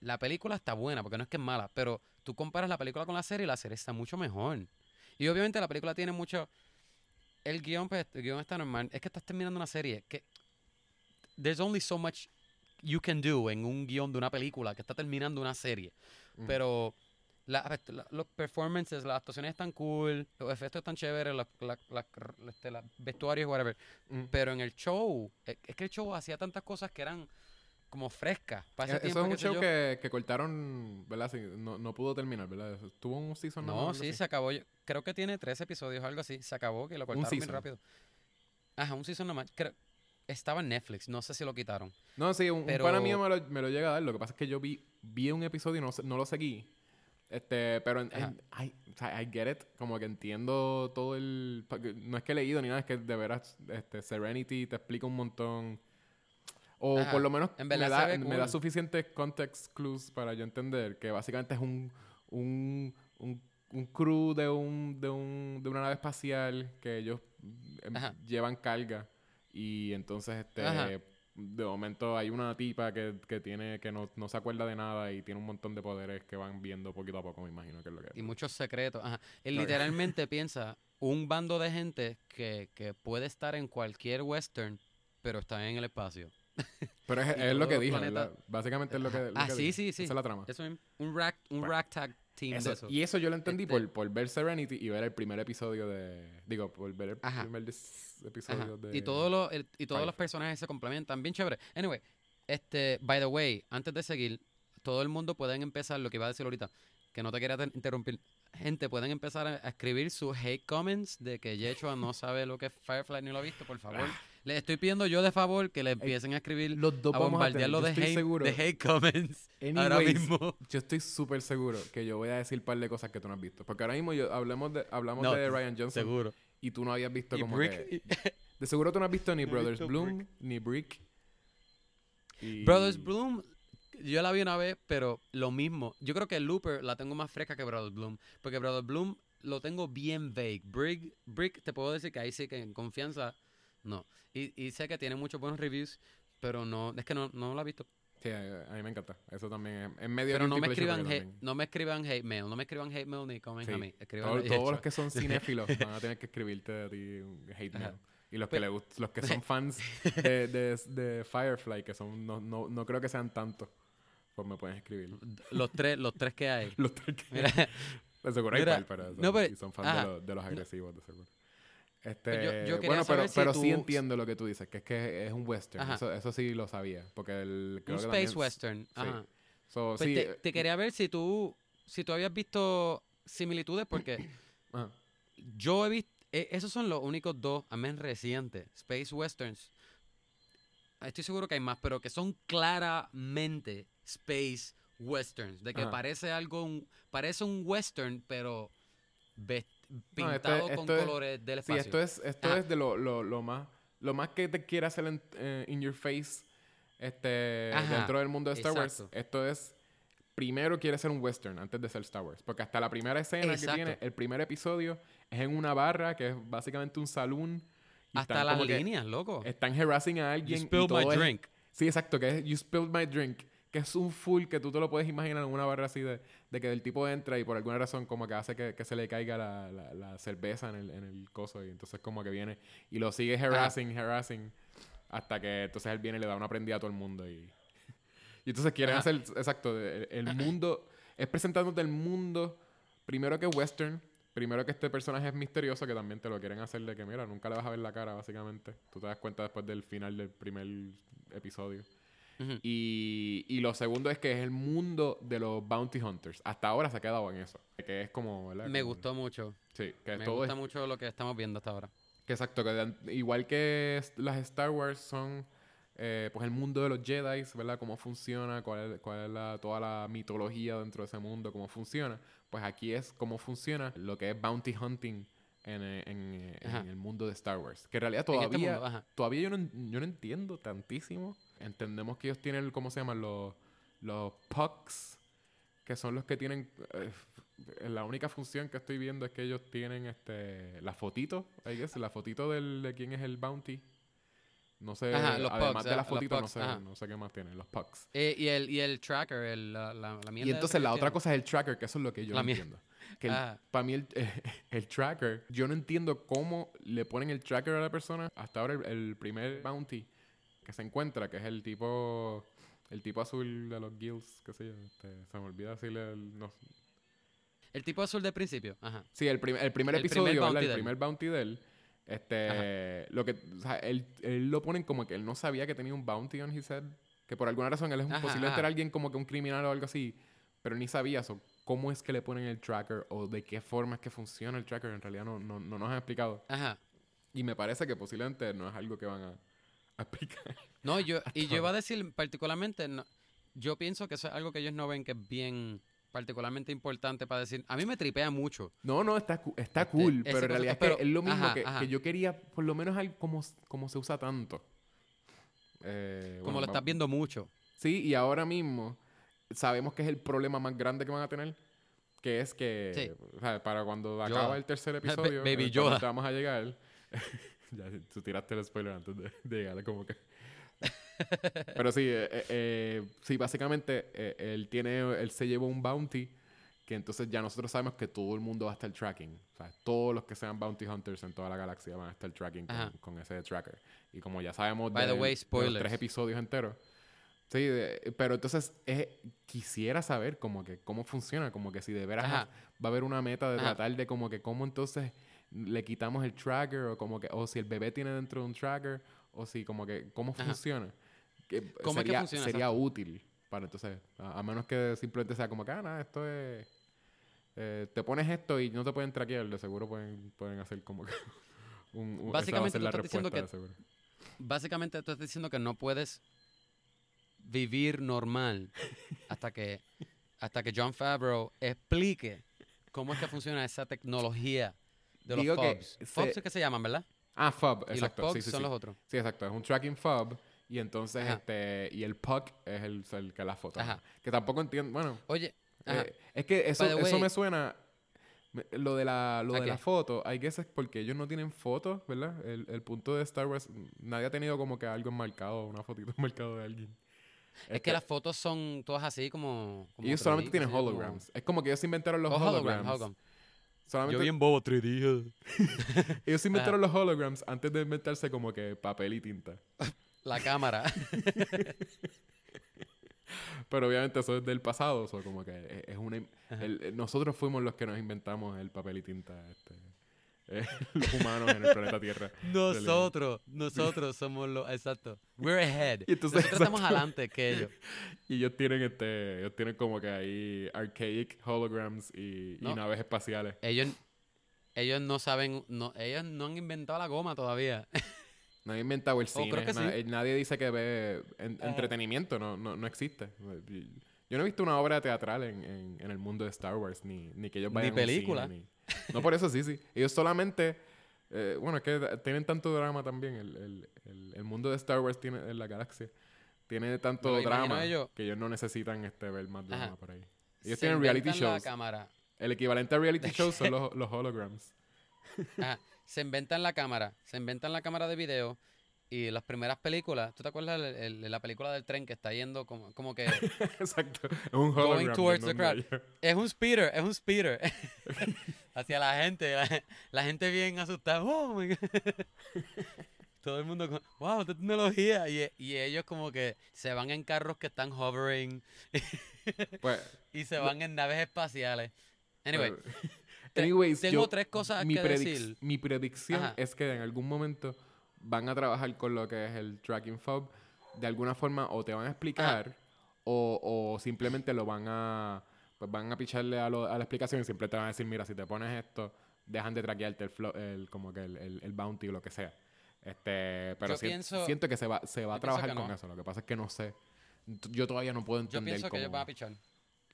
Speaker 1: la película está buena, porque no es que es mala, pero tú comparas la película con la serie y la serie está mucho mejor. Y obviamente la película tiene mucho... El guion, pues, el guion está normal. Es que estás terminando una serie que... There's only so much you can do en un guion de una película que está terminando una serie.
Speaker 2: Mm.
Speaker 1: Pero la- la- los performances, las actuaciones están cool, los efectos están chéveres, los este, vestuarios, whatever.
Speaker 2: Mm.
Speaker 1: Pero en el show, es es que el show hacía tantas cosas que eran como frescas. Para ese
Speaker 2: Eh,
Speaker 1: tiempo,
Speaker 2: Eso es un show
Speaker 1: yo.
Speaker 2: que, que cortaron, ¿verdad? Sí, no, no pudo terminar, ¿verdad? Tuvo un season
Speaker 1: No,
Speaker 2: o algo
Speaker 1: sí,
Speaker 2: así?
Speaker 1: se acabó. Yo creo que tiene tres episodios, algo así. Se acabó, que lo cortaron
Speaker 2: season.
Speaker 1: rápido. Ajá, un season nomás. Creo, estaba en Netflix, no sé si lo quitaron.
Speaker 2: No, sí, un, un
Speaker 1: Pero-
Speaker 2: pana mío me lo, me lo llega a dar. Lo que pasa es que yo vi, vi un episodio y no, no lo seguí. Este, pero en, en- I, I get it. Como que entiendo todo el... No es que he leído ni nada, es que de veras este, Serenity te explica un montón. O
Speaker 1: Ajá.
Speaker 2: por lo menos
Speaker 1: En
Speaker 2: me da, me da suficientes context clues para yo entender que básicamente es un, un, un, un crew de, un, de, un, de una nave espacial que ellos em,
Speaker 1: Ajá.
Speaker 2: llevan carga. Y entonces, este,
Speaker 1: Ajá.
Speaker 2: de momento hay una tipa que, que tiene que no, no se acuerda de nada y tiene un montón de poderes que van viendo poquito a poco, me imagino que es lo que es.
Speaker 1: Y muchos secretos. Ajá. Él literalmente piensa un bando de gente que, que puede estar en cualquier western, pero está en el espacio.
Speaker 2: Pero es, es lo que dijo, ¿verdad? Básicamente es lo que, lo
Speaker 1: Ah,
Speaker 2: que
Speaker 1: sí,
Speaker 2: dijo.
Speaker 1: sí, sí.
Speaker 2: Esa es la trama.
Speaker 1: Eso mismo. Un, rack, un
Speaker 2: Bueno.
Speaker 1: ragtag team
Speaker 2: Eso-
Speaker 1: de eso.
Speaker 2: y eso yo lo entendí
Speaker 1: Este-
Speaker 2: por, por ver Serenity y ver el primer episodio de. Digo, por ver el
Speaker 1: Ajá.
Speaker 2: primer episodio
Speaker 1: Ajá.
Speaker 2: de.
Speaker 1: Y, todos los, el- y todos los personajes se complementan. Bien chévere. Anyway, este, by the way, antes de seguir, todo el mundo pueden empezar, lo que iba a decir ahorita, que no te quería te- interrumpir. Gente, pueden empezar a, a escribir sus hate comments de que Yechua no sabe lo que es Firefly ni lo ha visto, por favor. Les estoy pidiendo yo de favor que le empiecen a escribir,
Speaker 2: Los dos
Speaker 1: a bombardearlo de hate,
Speaker 2: seguro.
Speaker 1: de hate comments ahora mismo.
Speaker 2: Yo estoy súper seguro que yo voy a decir un par de cosas que tú no has visto. Porque ahora mismo yo, hablamos de, hablamos
Speaker 1: No,
Speaker 2: de Ryan Johnson
Speaker 1: Seguro.
Speaker 2: y tú no habías visto
Speaker 1: Y
Speaker 2: como
Speaker 1: Brick,
Speaker 2: que... De seguro tú no has visto ni Brothers Bloom,
Speaker 1: Brick.
Speaker 2: ni Brick. Y-
Speaker 1: Brothers Bloom, yo la vi una vez, pero lo mismo. Yo creo que Looper la tengo más fresca que Brothers Bloom. Porque Brothers Bloom lo tengo bien vague. Brick, Brick te puedo decir que ahí sí que en confianza, no. Y, y sé que tiene muchos buenos reviews, pero no, es que no, no la he visto.
Speaker 2: Sí, a, mí me encanta. Eso también es, es medio
Speaker 1: Pero no me escriban hate, no me escriban hate mail, no me escriban hate mail ni comen
Speaker 2: Sí.
Speaker 1: a mí. Escriban
Speaker 2: Todo- todos los que son cinéfilos van a tener que escribirte a ti un hate
Speaker 1: Ajá.
Speaker 2: mail. Y los que, le los que son fans de, de, de Firefly, que son no, no, no creo que sean tantos, pues me pueden escribir.
Speaker 1: Los tres, los tres que hay.
Speaker 2: Los tres que-
Speaker 1: Mira,
Speaker 2: de seguro hay
Speaker 1: Mira,
Speaker 2: eso.
Speaker 1: no, pero-
Speaker 2: y son fans de, los, de los agresivos, de seguro. Este,
Speaker 1: Pues yo- yo quería
Speaker 2: bueno, pero,
Speaker 1: si
Speaker 2: pero
Speaker 1: tú-
Speaker 2: sí entiendo lo que tú dices, que es que es un western. Eso, eso sí lo sabía. Porque el, creo
Speaker 1: un
Speaker 2: que
Speaker 1: space
Speaker 2: también-
Speaker 1: western. Ajá.
Speaker 2: So,
Speaker 1: Pues
Speaker 2: sí,
Speaker 1: te,
Speaker 2: eh,
Speaker 1: te quería ver si tú, si tú habías visto similitudes, porque
Speaker 2: ajá.
Speaker 1: yo he visto, esos son los únicos dos, a menos recientes, Space Westerns. Estoy seguro que hay más, pero que son claramente Space Westerns. De que
Speaker 2: Ajá.
Speaker 1: parece algo, un- parece un western, pero ves-
Speaker 2: No,
Speaker 1: pintado con
Speaker 2: es-
Speaker 1: colores del
Speaker 2: Sí,
Speaker 1: espacio.
Speaker 2: esto es, esto
Speaker 1: Ajá.
Speaker 2: es de lo, lo, lo más lo más que te quiere hacer en, eh, in your face este,
Speaker 1: Ajá,
Speaker 2: dentro del mundo de Star Wars. Esto es primero quiere ser un western antes de ser Star Wars. Porque hasta la primera escena
Speaker 1: Exacto.
Speaker 2: que tiene, el primer episodio, es en una barra que es básicamente un salón. y
Speaker 1: Hasta las líneas, loco.
Speaker 2: Están harassing a
Speaker 1: You
Speaker 2: alguien. y
Speaker 1: spilled my
Speaker 2: es-
Speaker 1: drink.
Speaker 2: Sí, exacto, que es You Spilled My Drink, que es un full que tú te lo puedes imaginar en una barra así de, de que el tipo entra y por alguna razón como que hace que, que se le caiga la, la- la cerveza en el, en el coso y entonces como que viene y lo sigue harassing, harassing, hasta que entonces él viene y le da una prendida a todo el mundo y, y entonces quieren
Speaker 1: Ajá.
Speaker 2: hacer, exacto, el, el mundo, es presentándote el mundo, primero que western, primero que este personaje es misterioso, que también te lo quieren hacer de que, mira, nunca le vas a ver la cara, básicamente. Tú te das cuenta después del final del primer episodio. Y, y lo segundo es que es el mundo de los bounty hunters. Hasta ahora se ha quedado en eso. Que es como, ¿verdad?
Speaker 1: Me
Speaker 2: Como-
Speaker 1: gustó mucho.
Speaker 2: Sí, que
Speaker 1: Me
Speaker 2: todo
Speaker 1: gusta
Speaker 2: es-
Speaker 1: mucho lo que estamos viendo hasta ahora.
Speaker 2: que exacto, que igual que las Star Wars son eh, pues el mundo de los Jedi, ¿verdad? Cómo funciona, cuál es, cuál es la, toda la mitología dentro de ese mundo, cómo funciona. Pues aquí es cómo funciona lo que es bounty hunting en, eh, en, eh, en el mundo de Star Wars. Que en realidad
Speaker 1: este
Speaker 2: todavía,
Speaker 1: mundo, ajá.
Speaker 2: todavía yo no, yo no entiendo tantísimo. Entendemos que ellos tienen, ¿cómo se llaman? Los, los pucks, que son los que tienen... eh, la única función que estoy viendo es que ellos tienen este la fotito, I guess, la fotito del, de quién es el bounty. No sé,
Speaker 1: Ajá, los
Speaker 2: además
Speaker 1: pucks,
Speaker 2: de la fotito, no sé,
Speaker 1: ajá.
Speaker 2: no sé qué más tienen, los pucks.
Speaker 1: Eh, y, el, y el tracker, el, la, la, la mierda
Speaker 2: Y entonces la otra cosa es el tracker, que eso es lo que yo
Speaker 1: La
Speaker 2: no entiendo. Que para mí el, el tracker, yo no entiendo cómo le ponen el tracker a la persona. Hasta ahora el, el primer bounty que se encuentra, que es el tipo el tipo azul de los guilds, qué sé yo, este, se me olvida decirle el, no,
Speaker 1: El tipo azul del principio. Ajá.
Speaker 2: Sí, el, prim- el primer
Speaker 1: El primer
Speaker 2: episodio,
Speaker 1: bounty
Speaker 2: el primer bounty de él. Este, lo que, o sea, él, él lo ponen como que él no sabía que tenía un bounty on his head. Que por alguna razón él es un,
Speaker 1: Ajá, ajá.
Speaker 2: era alguien como que un criminal o algo así. Pero ni sabía eso. ¿Cómo es que le ponen el tracker? O de qué forma es que funciona el tracker. En realidad no, no, no nos han explicado.
Speaker 1: Ajá.
Speaker 2: Y me parece que posiblemente no es algo que van a,
Speaker 1: No, yo, y yo iba a decir particularmente, no- yo pienso que eso es algo que ellos no ven que es bien particularmente importante para decir. A mí me tripea mucho.
Speaker 2: No, no, está, está
Speaker 1: Este,
Speaker 2: cool. Pero en realidad es
Speaker 1: pero-
Speaker 2: que es lo mismo
Speaker 1: ajá,
Speaker 2: que,
Speaker 1: ajá.
Speaker 2: que yo quería, por lo menos como, como se usa tanto. Eh,
Speaker 1: Como
Speaker 2: bueno,
Speaker 1: lo estás viendo mucho.
Speaker 2: Sí, y ahora mismo sabemos que es el problema más grande que van a tener, que es que
Speaker 1: Sí.
Speaker 2: o sea, para cuando
Speaker 1: Yoda.
Speaker 2: acaba el tercer episodio,
Speaker 1: Baby
Speaker 2: eh,
Speaker 1: Yoda.
Speaker 2: vamos a llegar, ya tú tiraste el spoiler antes de, de llegar, como que... Pero sí, eh, eh, eh, sí, básicamente eh, él tiene, él se llevó un bounty que entonces ya nosotros sabemos que todo el mundo va a estar tracking. O sea, todos los que sean bounty hunters en toda la galaxia van a estar tracking con, con ese tracker. Y como ya sabemos
Speaker 1: By the
Speaker 2: del-
Speaker 1: way,
Speaker 2: de los
Speaker 1: spoilers.
Speaker 2: tres episodios enteros, Sí, de- pero entonces es- quisiera saber como que cómo funciona, como que si de veras
Speaker 1: Ajá.
Speaker 2: va a haber una meta de
Speaker 1: Ajá.
Speaker 2: tratar de como que cómo entonces le quitamos el tracker o como que o si el bebé tiene dentro de un tracker o si como que cómo
Speaker 1: Ajá.
Speaker 2: funciona. Que
Speaker 1: ¿Cómo es que
Speaker 2: sería,
Speaker 1: funciona?
Speaker 2: Sería
Speaker 1: Exacto.
Speaker 2: útil para entonces, a, a menos que simplemente sea como que, ah, nada, esto es... eh, te pones esto y no te pueden traquear, de seguro pueden, pueden hacer como que un, un-
Speaker 1: Básicamente tú
Speaker 2: la
Speaker 1: estás diciendo
Speaker 2: respuesta,
Speaker 1: que-
Speaker 2: de seguro.
Speaker 1: Básicamente tú estás diciendo que no puedes vivir normal hasta que, hasta que John Favreau explique cómo es que funciona esa tecnología de los
Speaker 2: Digo que
Speaker 1: FOBs.
Speaker 2: se-
Speaker 1: FOBs es que se llaman, ¿verdad?
Speaker 2: Ah, fob,
Speaker 1: y los
Speaker 2: exacto.
Speaker 1: POGs
Speaker 2: sí, sí,
Speaker 1: son
Speaker 2: sí.
Speaker 1: los otros.
Speaker 2: Sí, exacto. Es un tracking fob. Y entonces,
Speaker 1: Ajá.
Speaker 2: este, y el puck es el, el que la foto.
Speaker 1: Ajá.
Speaker 2: Que tampoco entiendo. Bueno,
Speaker 1: Oye, ajá,
Speaker 2: eh, es que eso,
Speaker 1: the
Speaker 2: eso
Speaker 1: way-
Speaker 2: me suena. me- Lo de la, lo
Speaker 1: ¿A
Speaker 2: de la foto, hay veces porque ellos no tienen fotos, ¿verdad? El, el punto de Star Wars, nadie ha tenido como que algo enmarcado, una fotito enmarcado de alguien.
Speaker 1: es
Speaker 2: Este,
Speaker 1: que las fotos son todas así como... como
Speaker 2: ellos
Speaker 1: 3D,
Speaker 2: solamente tienen
Speaker 1: yo, como-
Speaker 2: holograms. Es como que ellos inventaron los
Speaker 1: Oh, hologram,
Speaker 2: holograms. Solamente,
Speaker 1: Yo bien bobo 3D.
Speaker 2: ellos se inventaron los holograms antes de inventarse como que papel y tinta.
Speaker 1: La cámara.
Speaker 2: Pero obviamente eso es del pasado, eso como que es- una... El- nosotros fuimos los que nos inventamos el papel y tinta, este, eh, los humanos en el planeta Tierra.
Speaker 1: Nosotros, nosotros somos los... Exacto. We're ahead.
Speaker 2: Y entonces,
Speaker 1: nosotros estamos adelante que ellos.
Speaker 2: Y ellos tienen este, ellos tienen como que ahí archaic holograms y, naves espaciales.
Speaker 1: Ellos, ellos no saben... No, ellos no han inventado la goma todavía.
Speaker 2: No han inventado el
Speaker 1: Oh,
Speaker 2: cine.
Speaker 1: creo que
Speaker 2: na-
Speaker 1: sí.
Speaker 2: eh, Nadie dice que ve en-
Speaker 1: Ajá.
Speaker 2: entretenimiento, no, no, no existe. Yo no he visto una obra teatral en, en- en el mundo de Star Wars, ni, ni que ellos
Speaker 1: Ni
Speaker 2: vayan a un cine,
Speaker 1: película.
Speaker 2: ni- No, por eso sí, sí. Ellos solamente... eh, bueno, es que tienen tanto drama también. El, el- el- el mundo de Star Wars tiene en la galaxia. Tiene tanto drama
Speaker 1: ellos-
Speaker 2: que ellos no necesitan este, ver más drama
Speaker 1: Ajá.
Speaker 2: por ahí. Ellos
Speaker 1: Se
Speaker 2: tienen reality shows.
Speaker 1: cámara.
Speaker 2: El equivalente a reality shows son los, los holograms.
Speaker 1: Ajá. Se inventan la cámara. Se inventan la cámara de video. Y las primeras películas, ¿tú te acuerdas de la película del tren que está yendo como, como que
Speaker 2: Exacto. Es un
Speaker 1: Going towards the crowd. es un speeder, es un speeder hacia la gente, la, la gente bien asustada. Oh my God. Todo el mundo con, wow, esta tecnología y, y ellos como que se van en carros que están hovering
Speaker 2: Pues,
Speaker 1: y se van en naves espaciales. Anyway, te-
Speaker 2: anyways,
Speaker 1: tengo
Speaker 2: yo-
Speaker 1: tres cosas
Speaker 2: mi,
Speaker 1: que decir.
Speaker 2: mi predicción
Speaker 1: Ajá.
Speaker 2: es que en algún momento van a trabajar con lo que es el tracking fob. De alguna forma o te van a explicar o, o simplemente lo van a pues van a picharle a, lo- a la explicación y siempre te van a decir, mira, si te pones esto, dejan de traquearte el, flo- el como que el, el- el bounty o lo que sea. Este, pero
Speaker 1: Yo
Speaker 2: si-
Speaker 1: pienso-
Speaker 2: siento que se va, se va a
Speaker 1: yo
Speaker 2: trabajar con
Speaker 1: no.
Speaker 2: eso. Lo que pasa es que no sé. Yo todavía no puedo
Speaker 1: Yo
Speaker 2: entender
Speaker 1: pienso que ellos
Speaker 2: cómo-
Speaker 1: van a pichar.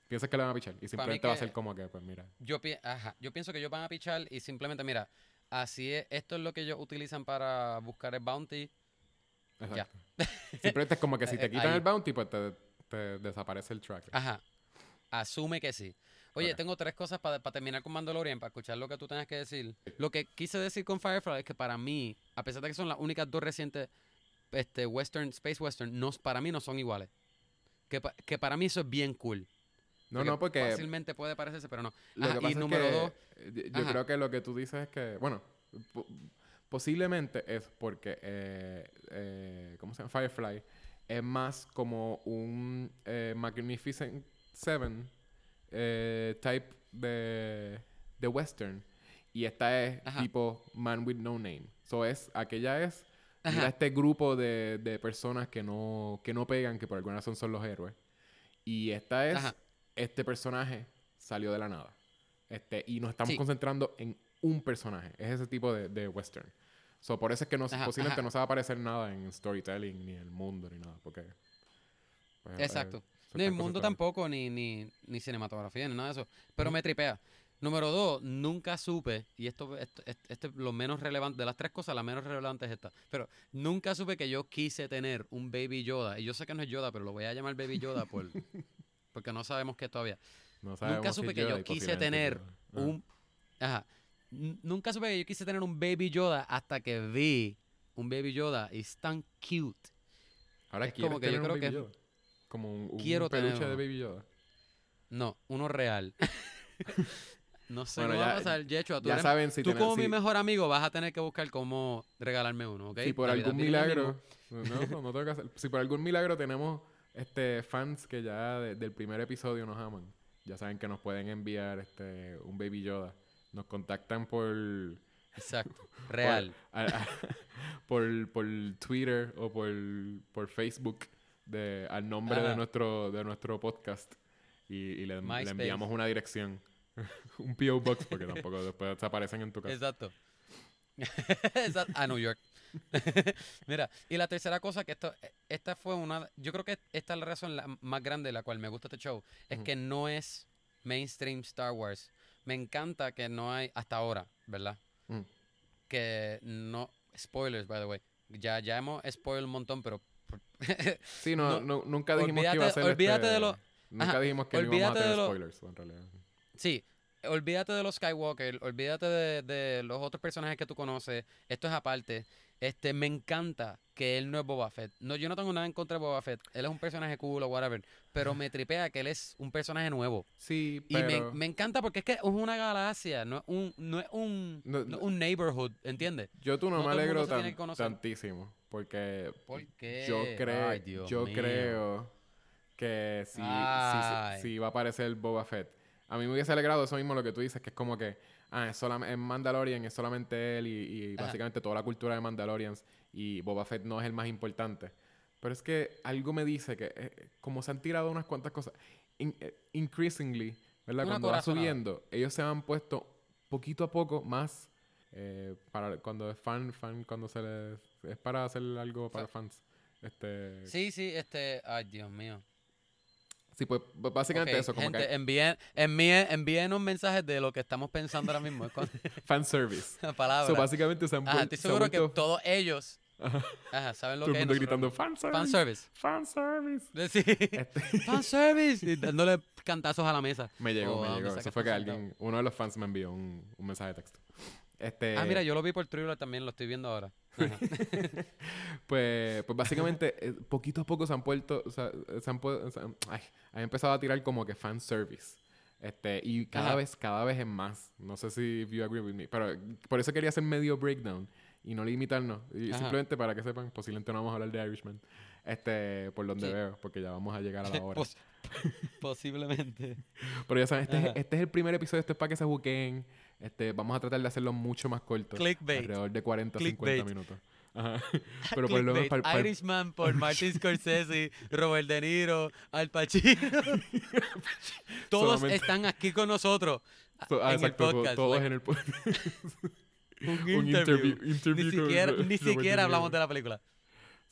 Speaker 2: Piensas que le van a pichar y simplemente va a ser como que, pues mira.
Speaker 1: Yo, pi- ajá, yo pienso que ellos van a pichar y simplemente, mira, así es, esto es lo que ellos utilizan para buscar el bounty. Ya.
Speaker 2: Exacto. Simplemente es como que si
Speaker 1: Eh,
Speaker 2: te quitan
Speaker 1: ahí.
Speaker 2: el bounty, pues te, te desaparece el tracker.
Speaker 1: Ajá. Asume que sí. Oye, tengo tres cosas para terminar con Mandalorian, para escuchar lo que tú tengas que decir. Lo que quise decir con Firefly es que para mí, a pesar de que son las únicas dos recientes este, western, space western, no, para mí no son iguales. Que, pa- que para mí eso es bien cool.
Speaker 2: no, no, porque
Speaker 1: Fácilmente puede parecerse, pero no. Ajá, y número
Speaker 2: que
Speaker 1: dos,
Speaker 2: yo
Speaker 1: ajá.
Speaker 2: creo que lo que tú dices es que, bueno, po- posiblemente es porque, eh, eh, ¿cómo se llama? Firefly es más como un eh, Magnificent Seven eh, type de, de western. Y esta es
Speaker 1: Ajá.
Speaker 2: tipo Man with No Name. So es, aquella es, mira este grupo de, de personas que no, que no pegan, que por alguna razón son los héroes. Y esta es,
Speaker 1: Ajá.
Speaker 2: este personaje salió de la nada. Este, y nos estamos
Speaker 1: Sí.
Speaker 2: concentrando en un personaje. Es ese tipo de, de western. So, por eso es que no,
Speaker 1: Ajá,
Speaker 2: posiblemente
Speaker 1: ajá.
Speaker 2: no se va a aparecer nada en storytelling, ni el mundo, ni nada. Porque. pues, eh,
Speaker 1: Exacto.
Speaker 2: se
Speaker 1: Ni el mundo tampoco, ni, ni, ni cinematografía, ni nada de eso. Pero me tripea. Número dos, nunca supe, y esto, esto- esto es lo menos relevante, de las tres cosas, la menos relevante es esta. Pero nunca supe que yo quise tener un Baby Yoda. Y yo sé que no es Yoda, pero lo voy a llamar Baby Yoda por, porque no sabemos qué todavía.
Speaker 2: No
Speaker 1: Nunca supe que yo quise tener.
Speaker 2: Ah.
Speaker 1: un... Ajá. Nunca supe que yo quise tener un Baby Yoda hasta que vi un Baby Yoda y es tan cute.
Speaker 2: Ahora
Speaker 1: es como que yo
Speaker 2: tener
Speaker 1: creo
Speaker 2: Baby
Speaker 1: es-
Speaker 2: Yoda. Como un, un
Speaker 1: Quiero
Speaker 2: peluche
Speaker 1: tener
Speaker 2: de. Baby Yoda.
Speaker 1: No, uno real. no sé
Speaker 2: Bueno,
Speaker 1: qué va a pasar, Yecho. Tú,
Speaker 2: Ya
Speaker 1: eres-
Speaker 2: saben si
Speaker 1: tú como mi mejor amigo vas a tener que buscar cómo regalarme uno, ¿ok?
Speaker 2: Si por
Speaker 1: Navidad
Speaker 2: algún milagro, no, no, no tengo que hacer. Si por algún milagro tenemos este fans que ya de- del primer episodio nos aman, ya saben que nos pueden enviar este un Baby Yoda. Nos contactan por
Speaker 1: Exacto. Real.
Speaker 2: a- a- por, por Twitter o por, por Facebook de, al nombre de nuestro, de nuestro podcast y, y le, enviamos una dirección. un P.O. Box porque tampoco después desaparecen en tu casa.
Speaker 1: Exacto. Exacto. A New York. Mira, y la tercera cosa que esto, esta fue una, yo creo que esta es la razón la más grande de la cual me gusta este show, es que no es mainstream Star Wars. Me encanta que no hay, hasta ahora, ¿verdad?
Speaker 2: Mm.
Speaker 1: Que no, spoilers, by the way. Ya, ya hemos spoiled un montón, pero
Speaker 2: Sí, no, nunca dijimos que iba a
Speaker 1: olvídate-
Speaker 2: ser
Speaker 1: olvídate
Speaker 2: este-
Speaker 1: de lo-
Speaker 2: Nunca
Speaker 1: Ajá,
Speaker 2: dijimos que no íbamos a
Speaker 1: olvídate
Speaker 2: tener
Speaker 1: de lo-
Speaker 2: spoilers, en realidad.
Speaker 1: Sí, olvídate de los Skywalker, olvídate de, de los otros personajes que tú conoces. Esto es aparte. Este, me encanta que él no es Boba Fett. No, yo no tengo nada en contra de Boba Fett. Él es un personaje cool o whatever. Pero me tripea que él es un personaje nuevo.
Speaker 2: Sí,
Speaker 1: Y
Speaker 2: pero...
Speaker 1: me, me encanta porque es que es una galaxia, no es un, no es un,
Speaker 2: No-
Speaker 1: no es un neighborhood, ¿entiendes?
Speaker 2: Yo tú no,
Speaker 1: no
Speaker 2: me alegro tan- tantísimo. Porque
Speaker 1: ¿Por qué?
Speaker 2: yo, creo
Speaker 1: Ay,
Speaker 2: yo
Speaker 1: mío.
Speaker 2: creo que si, si,
Speaker 1: Ay.
Speaker 2: si va a aparecer Boba Fett. A mí me hubiese alegrado eso mismo lo que tú dices, que es como que, ah, es solamente en Mandalorian es solamente él y, y básicamente toda la cultura de Mandalorians y Boba Fett no es el más importante. Pero es que algo me dice que, eh, como se han tirado unas cuantas cosas, in- eh, increasingly, ¿verdad?
Speaker 1: Una
Speaker 2: Cuando va subiendo, ellos se han puesto poquito a poco más eh, para cuando es fan, fan, cuando se les, es para hacer algo para fans. Este,
Speaker 1: Sí, sí, este... Ay, Dios mío.
Speaker 2: Sí, pues b- básicamente
Speaker 1: Ok,
Speaker 2: eso, como
Speaker 1: gente,
Speaker 2: que
Speaker 1: envíen, envíen, envíenos mensajes de lo que estamos pensando ahora mismo.
Speaker 2: Fan service.
Speaker 1: palabras.
Speaker 2: So, básicamente se han
Speaker 1: Ajá, estoy seguro que todos ellos
Speaker 2: Ajá.
Speaker 1: ajá, saben lo
Speaker 2: todo
Speaker 1: que
Speaker 2: el
Speaker 1: es.
Speaker 2: mundo gritando fan service.
Speaker 1: Fan service.
Speaker 2: Fan service.
Speaker 1: Sí.
Speaker 2: Este,
Speaker 1: Fan service. Y dándole cantazos a la mesa.
Speaker 2: me llegó,
Speaker 1: O
Speaker 2: me llegó. Eso fue que alguien, uno de los fans me envió un, un mensaje de texto. Este,
Speaker 1: Ah, mira, yo lo vi por Twitter también, lo estoy viendo ahora.
Speaker 2: Pues, pues básicamente, eh, poquito a poco se han puesto, o sea, se han, se han- ay, han empezado a tirar como que fan service. Este, y cada
Speaker 1: Ajá.
Speaker 2: vez, cada vez es más. No sé si you agree with me. Pero por eso quería hacer medio breakdown y no limitarnos. Y
Speaker 1: Ajá.
Speaker 2: simplemente para que sepan, posiblemente no vamos a hablar de Irishman. Este, por donde veo, porque ya vamos a llegar a la hora.
Speaker 1: Pos- posiblemente.
Speaker 2: Pero ya saben, este, es, este es el primer episodio, esto es para que se juquen. Este, vamos a tratar de hacerlo mucho más corto.
Speaker 1: Clickbait.
Speaker 2: Alrededor de 40
Speaker 1: Clickbait.
Speaker 2: 50 minutos. Ajá. Pero por lo menos para, para-
Speaker 1: Irishman por Martin Scorsese, Robert De Niro, Al Pacino. Todos
Speaker 2: Solamente-
Speaker 1: están aquí con nosotros
Speaker 2: So- ah,
Speaker 1: en
Speaker 2: exacto,
Speaker 1: el podcast.
Speaker 2: todos
Speaker 1: like,
Speaker 2: en el podcast.
Speaker 1: un,
Speaker 2: un
Speaker 1: interview.
Speaker 2: interview, interview
Speaker 1: Ni siquiera, ni siquiera hablamos de la película.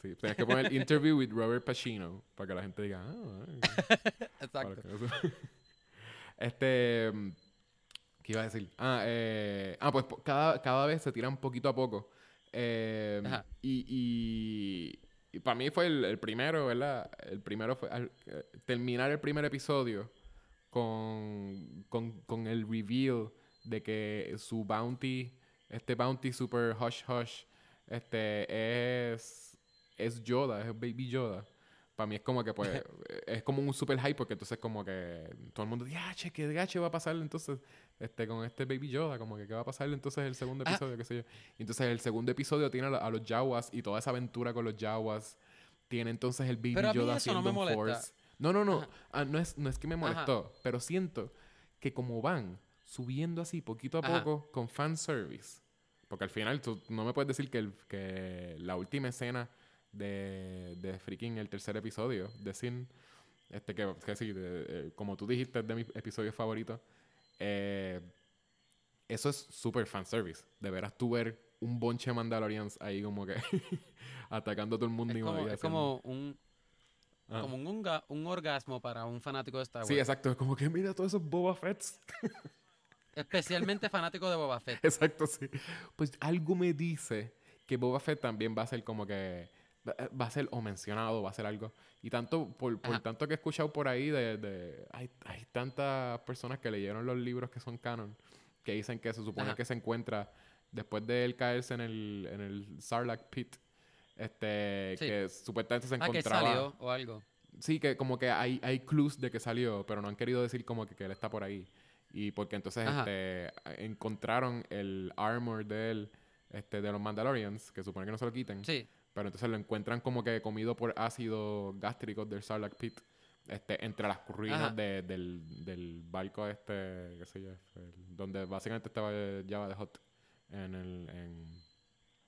Speaker 2: Sí, tienes que poner interview with Robert Pacino para que la gente diga, ah, ay,
Speaker 1: Exacto.
Speaker 2: Este, mm, ¿qué iba a decir? Ah, eh, ah pues cada, cada vez se tiran poquito a poco. Eh,
Speaker 1: Ajá.
Speaker 2: y, y, para mí fue el, el primero, ¿verdad? El primero fue al- eh, terminar el primer episodio con, con, con el reveal de que su bounty, este bounty super hush hush, este es, es Yoda, es Baby Yoda. Para mí es como que, pues, es como un super hype porque entonces como que todo el mundo dice, ah, che, ¿qué gache va a pasar entonces este, con este Baby Yoda? Como que, ¿qué va a pasar entonces el segundo
Speaker 1: Ah.
Speaker 2: episodio? qué sé yo. Y entonces el segundo episodio tiene a, lo- a los Jawas y toda esa aventura con los Jawas. Tiene entonces el Baby
Speaker 1: Pero a mí
Speaker 2: Yoda
Speaker 1: eso no me molesta.
Speaker 2: Force. No, no, no.
Speaker 1: Ajá.
Speaker 2: Ah, no, es, no es que me molestó, pero siento que como van subiendo así poquito a
Speaker 1: Ajá.
Speaker 2: poco con fanservice. Porque al final tú no me puedes decir que, el- que la última escena de, de freaking el tercer episodio de Sin, este que, que sí, de- eh, como tú dijiste, es de mis episodios favoritos. Eh, eso es súper fanservice. De veras tú ver un bonche de Mandalorians ahí como que atacando a todo el mundo
Speaker 1: Es
Speaker 2: y
Speaker 1: como, es como un,
Speaker 2: Ah.
Speaker 1: como un, unga- un orgasmo para un fanático de Star Wars.
Speaker 2: Sí, exacto. Es como que mira todos esos Boba Fetts.
Speaker 1: Especialmente fanático de Boba Fett.
Speaker 2: Exacto, sí. Pues algo me dice que Boba Fett también va a ser como que. Va va a ser o mencionado, va a ser algo. Y tanto, por, tanto que he escuchado por ahí, de, de- hay, hay tantas personas que leyeron los libros que son canon, que dicen que se supone
Speaker 1: Ajá.
Speaker 2: que se encuentra después de él caerse en el, en el Sarlacc Pit. Este,
Speaker 1: Sí.
Speaker 2: que supuestamente se
Speaker 1: Ah, que
Speaker 2: encontraba.
Speaker 1: salió o algo.
Speaker 2: Sí, que como que hay, hay clues de que salió, pero no han querido decir como que, que él está por ahí. Y porque entonces este, encontraron el armor de él, este, de los Mandalorians, que supone que no se lo quiten.
Speaker 1: Sí.
Speaker 2: Pero entonces lo encuentran como que comido por ácido gástrico del Sarlacc pit. Este, entre las
Speaker 1: Ajá.
Speaker 2: ruinas de- del, del barco este, qué sé yo, el- donde básicamente estaba Java de Hot en el, en,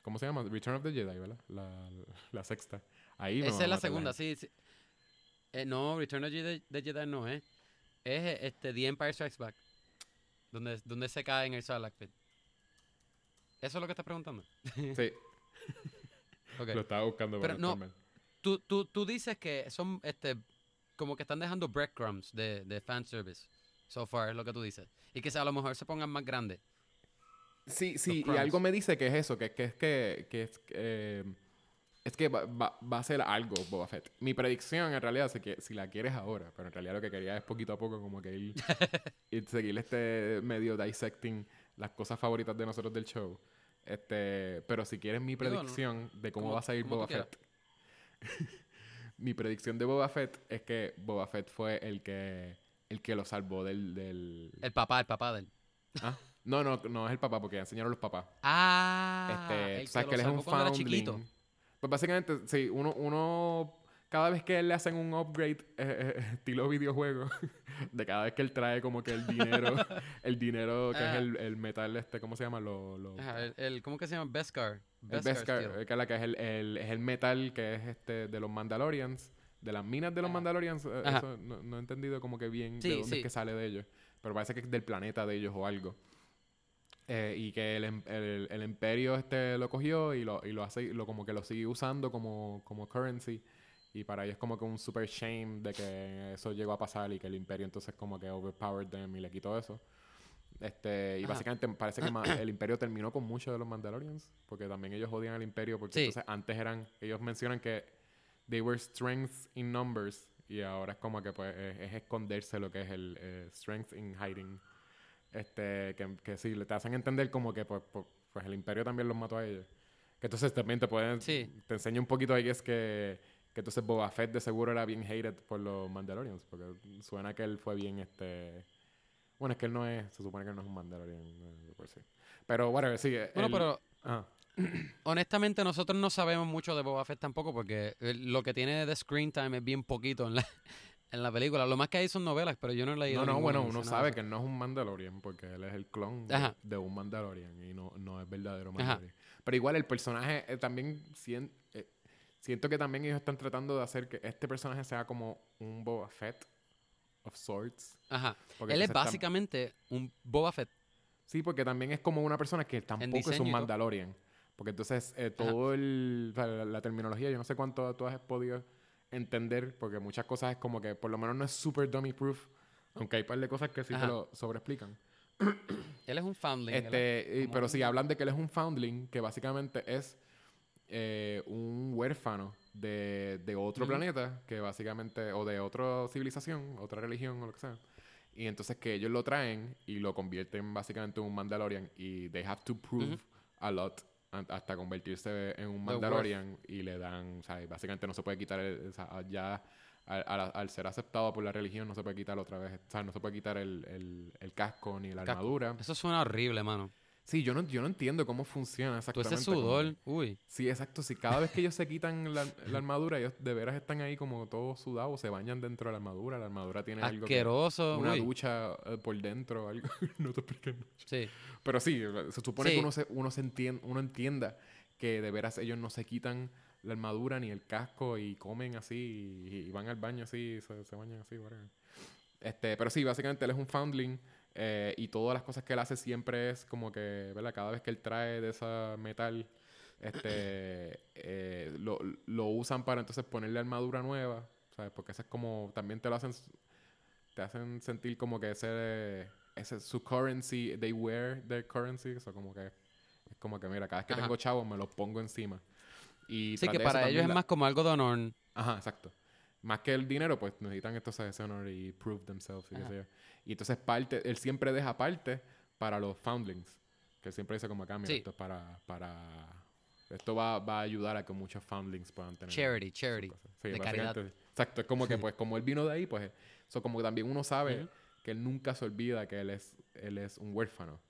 Speaker 2: ¿cómo se llama? Return of the Jedi, ¿verdad? La, la sexta. Ahí
Speaker 1: Esa es la segunda, sí. sí. Eh, no, Return of the Jedi no es. Es eh, este, The Empire Strikes Back. Donde, donde se cae en el Sarlacc pit. ¿Eso es lo que estás preguntando?
Speaker 2: Sí,
Speaker 1: Ok.
Speaker 2: lo estaba buscando
Speaker 1: Pero no. Tú, tú, tú dices que son, este, como que están dejando breadcrumbs de, de fanservice. So far, es lo que tú dices. Y que a lo mejor se pongan más grandes.
Speaker 2: Sí, sí, y algo me dice que es eso, que, que es que, que es, eh, es que va, va- va a ser algo Boba Fett. Mi predicción en realidad es que si la quieres ahora, pero en realidad lo que quería es poquito a poco como que ir, ir seguir este medio dissecting las cosas favoritas de nosotros del show. Este, pero si quieres mi
Speaker 1: no,
Speaker 2: predicción de cómo va a salir Boba Fett. mi predicción de Boba Fett es que Boba Fett fue el que el que lo salvó del, del...
Speaker 1: El papá, el papá del.
Speaker 2: Ah, No, no, no es el papá porque enseñaron los papás.
Speaker 1: Ah,
Speaker 2: Este,
Speaker 1: el
Speaker 2: tú sabes
Speaker 1: que,
Speaker 2: él es un foundling.
Speaker 1: chiquito.
Speaker 2: Pues básicamente, sí, uno, uno cada vez que le hacen un upgrade eh, eh, estilo videojuego, de cada vez que él trae como que el dinero, el dinero que es el, el metal este, ¿cómo se llama? Lo, lo-
Speaker 1: Ajá, el, el- ¿Cómo que se llama? Beskar.
Speaker 2: el
Speaker 1: Beskar
Speaker 2: Beskar, eh, que es la que es el, el- es el metal que es este de los Mandalorians, de las minas de los
Speaker 1: Ajá.
Speaker 2: Mandalorians, eh, eso no, no he entendido como que bien
Speaker 1: Sí,
Speaker 2: de dónde
Speaker 1: sí.
Speaker 2: es que sale de ellos, pero parece que es del planeta de ellos o algo. Eh, y que el, em- el- el imperio este lo cogió y lo, y lo hace, lo como que lo sigue usando como, como currency. Y para ellos es como que un super shame de que eso llegó a pasar y que el imperio entonces como que overpowered them y le quitó eso. Este, y
Speaker 1: Ajá.
Speaker 2: básicamente parece que el imperio terminó con muchos de los Mandalorians, porque también ellos odian al imperio, porque
Speaker 1: Sí.
Speaker 2: entonces antes eran, ellos mencionan que they were strengths in numbers, y ahora es como que pues es, es esconderse lo que es el eh, strength in hiding. Este, que, que sí, le te hacen entender como que pues, pues, pues el imperio también los mató a ellos. Que entonces también te pueden,
Speaker 1: Sí.
Speaker 2: te enseña un poquito ahí es que, que entonces Boba Fett de seguro era bien hated por los Mandalorians, porque suena que él fue bien este... Bueno, es que él no es, se supone que él no es un Mandalorian, eh, por sí. Pero whatever, sí.
Speaker 1: Bueno,
Speaker 2: él-
Speaker 1: pero honestamente nosotros no sabemos mucho de Boba Fett tampoco porque eh, lo que tiene de screen time es bien poquito en la, en la película. Lo más que hay son novelas, pero yo no he leído
Speaker 2: No, no, bueno, uno sabe que él no es un Mandalorian porque él es el clon de,
Speaker 1: Ajá.
Speaker 2: de un Mandalorian y no, no es verdadero
Speaker 1: Ajá.
Speaker 2: Mandalorian. Pero igual el personaje eh, también sien- eh, siento que también ellos están tratando de hacer que este personaje sea como un Boba Fett of sorts.
Speaker 1: Ajá. Él es
Speaker 2: tam-
Speaker 1: básicamente un Boba Fett.
Speaker 2: Sí, porque también es como una persona que tampoco es un. Mandalorian. Porque entonces eh, todo el, o sea, la, la terminología, yo no sé cuánto tú has podido entender, porque muchas cosas es como que por lo menos no es super dummy proof, aunque hay un par de cosas que sí te
Speaker 1: Ajá.
Speaker 2: lo sobreexplican.
Speaker 1: Él es un foundling. es
Speaker 2: Este,
Speaker 1: como
Speaker 2: pero sí, hablan de que él es un foundling, que básicamente es eh, un huérfano de, de otro planeta, que básicamente, o de otra civilización, otra religión o lo que sea. Y entonces que ellos lo traen y lo convierten básicamente en un Mandalorian y they have to prove a lot hasta convertirse en un. Mandalorian y le dan, o sea, básicamente no se puede quitar, el- o sea, ya al, al- al ser aceptado por la religión no se puede quitar otra vez, o sea, no se puede quitar el, el- el casco ni la armadura.
Speaker 1: Eso suena horrible, mano.
Speaker 2: Sí, yo no, yo no entiendo cómo funciona exactamente.
Speaker 1: ese
Speaker 2: como
Speaker 1: sudor,
Speaker 2: que-
Speaker 1: uy.
Speaker 2: Sí, exacto. Si cada vez que ellos se quitan la, la armadura, ellos de veras están ahí como todos sudados, se bañan dentro de la armadura. La armadura tiene algo que,
Speaker 1: Asqueroso,
Speaker 2: una
Speaker 1: uy.
Speaker 2: ducha eh, por dentro, algo. no te expliqué mucho.
Speaker 1: Sí.
Speaker 2: Pero sí, se supone
Speaker 1: Sí.
Speaker 2: que uno, se, uno, se entien- uno entienda que de veras ellos no se quitan la armadura ni el casco y comen así y, y van al baño así, se, se bañan así, whatever. Este, pero sí, básicamente él es un foundling eh, y todas las cosas que él hace siempre es como que, ¿verdad? Cada vez que él trae de esa metal, este, eh, lo, lo usan para entonces ponerle armadura nueva, ¿sabes? Porque eso es como, también te lo hacen, te hacen sentir como que ese, ese su currency, they wear their currency, eso como que, es como que, mira, cada vez que
Speaker 1: Ajá.
Speaker 2: tengo chavos me los pongo encima. Y
Speaker 1: Sí, que para ellos es
Speaker 2: la-
Speaker 1: más como algo de honor.
Speaker 2: Ajá, exacto. Más que el dinero, pues necesitan ese honor y prove themselves y qué sé yo. Y entonces parte, él siempre deja parte para los foundlings. Que él siempre dice como acá, mira,
Speaker 1: Sí.
Speaker 2: esto es para, para... Esto va, va a ayudar a que muchos foundlings puedan tener...
Speaker 1: Charity, charity.
Speaker 2: Sí,
Speaker 1: de caridad.
Speaker 2: Exacto, es como que pues como él vino de ahí, pues eso como que también uno sabe que él nunca se olvida que él es, él es un huérfano.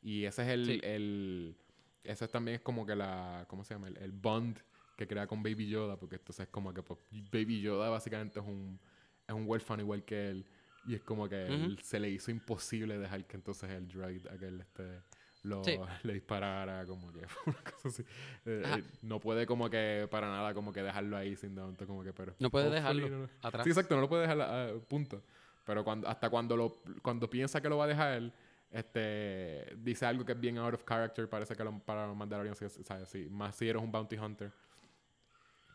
Speaker 2: Y ese es el,
Speaker 1: Sí.
Speaker 2: el ese también es como que la, ¿cómo se llama? El, el bond que crea con Baby Yoda, porque entonces es como que pues, Baby Yoda básicamente es un, es un huérfano igual que él. Y es como que él se le hizo imposible dejar que entonces el droid, aquel este lo, le disparara, como que una cosa así. Eh, eh, no puede como que para nada como que dejarlo ahí sin tanto como que pero
Speaker 1: no puede dejarlo atrás.
Speaker 2: Sí, exacto, no lo puede dejar a, punto. Pero cuando hasta cuando lo cuando piensa que lo va a dejar este dice algo que es bien out of character, parece que lo, para los Mandalorians, ¿sabes? Sí, más si eres un bounty hunter.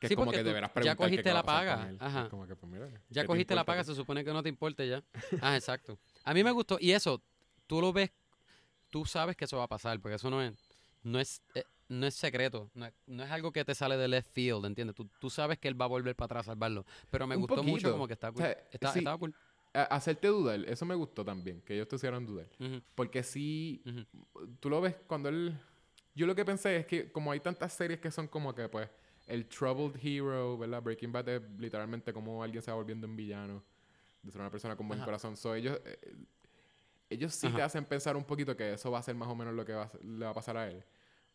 Speaker 2: Que es como que deberás preguntar
Speaker 1: Ya cogiste la paga.
Speaker 2: Ajá. Como que, pues, mira,
Speaker 1: ya cogiste la paga, se supone que no te importe ya. ah, exacto. A mí me gustó. Y eso, tú lo ves tú sabes que eso va a pasar, porque eso no es, no es, eh, no es secreto, no es, algo que te sale de left field, ¿entiendes? Tú, tú, sabes que él va a volver para atrás a salvarlo. Pero me gustó mucho como que está cool. estaba cool.
Speaker 2: hacerte dudar, eso me gustó también, que ellos te hicieran dudar. Porque si tú lo ves cuando él... Yo lo que pensé es que como hay tantas series que son como que pues el troubled hero, ¿verdad? Breaking Bad es literalmente como alguien se va volviendo un villano de ser una persona con buen corazón. So, ellos, eh, ellos sí te hacen pensar un poquito que eso va a ser más o menos lo que le va a pasar a él.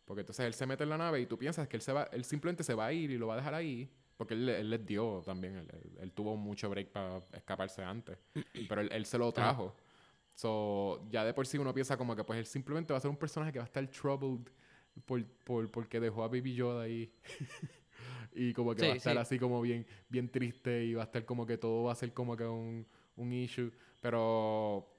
Speaker 2: Porque entonces él se mete en la nave y tú piensas que él, se va, él simplemente se va a ir y lo va a dejar ahí. Porque él, él les dio también. Él, tuvo mucho break para escaparse antes. Pero él, se lo trajo. So, ya de por sí uno piensa como que pues él simplemente va a ser un personaje que va a estar troubled por, por porque dejó a Baby Yoda ahí. y como que va a estar así como bien, bien triste y va a estar como que todo va a ser como que un, un issue. Pero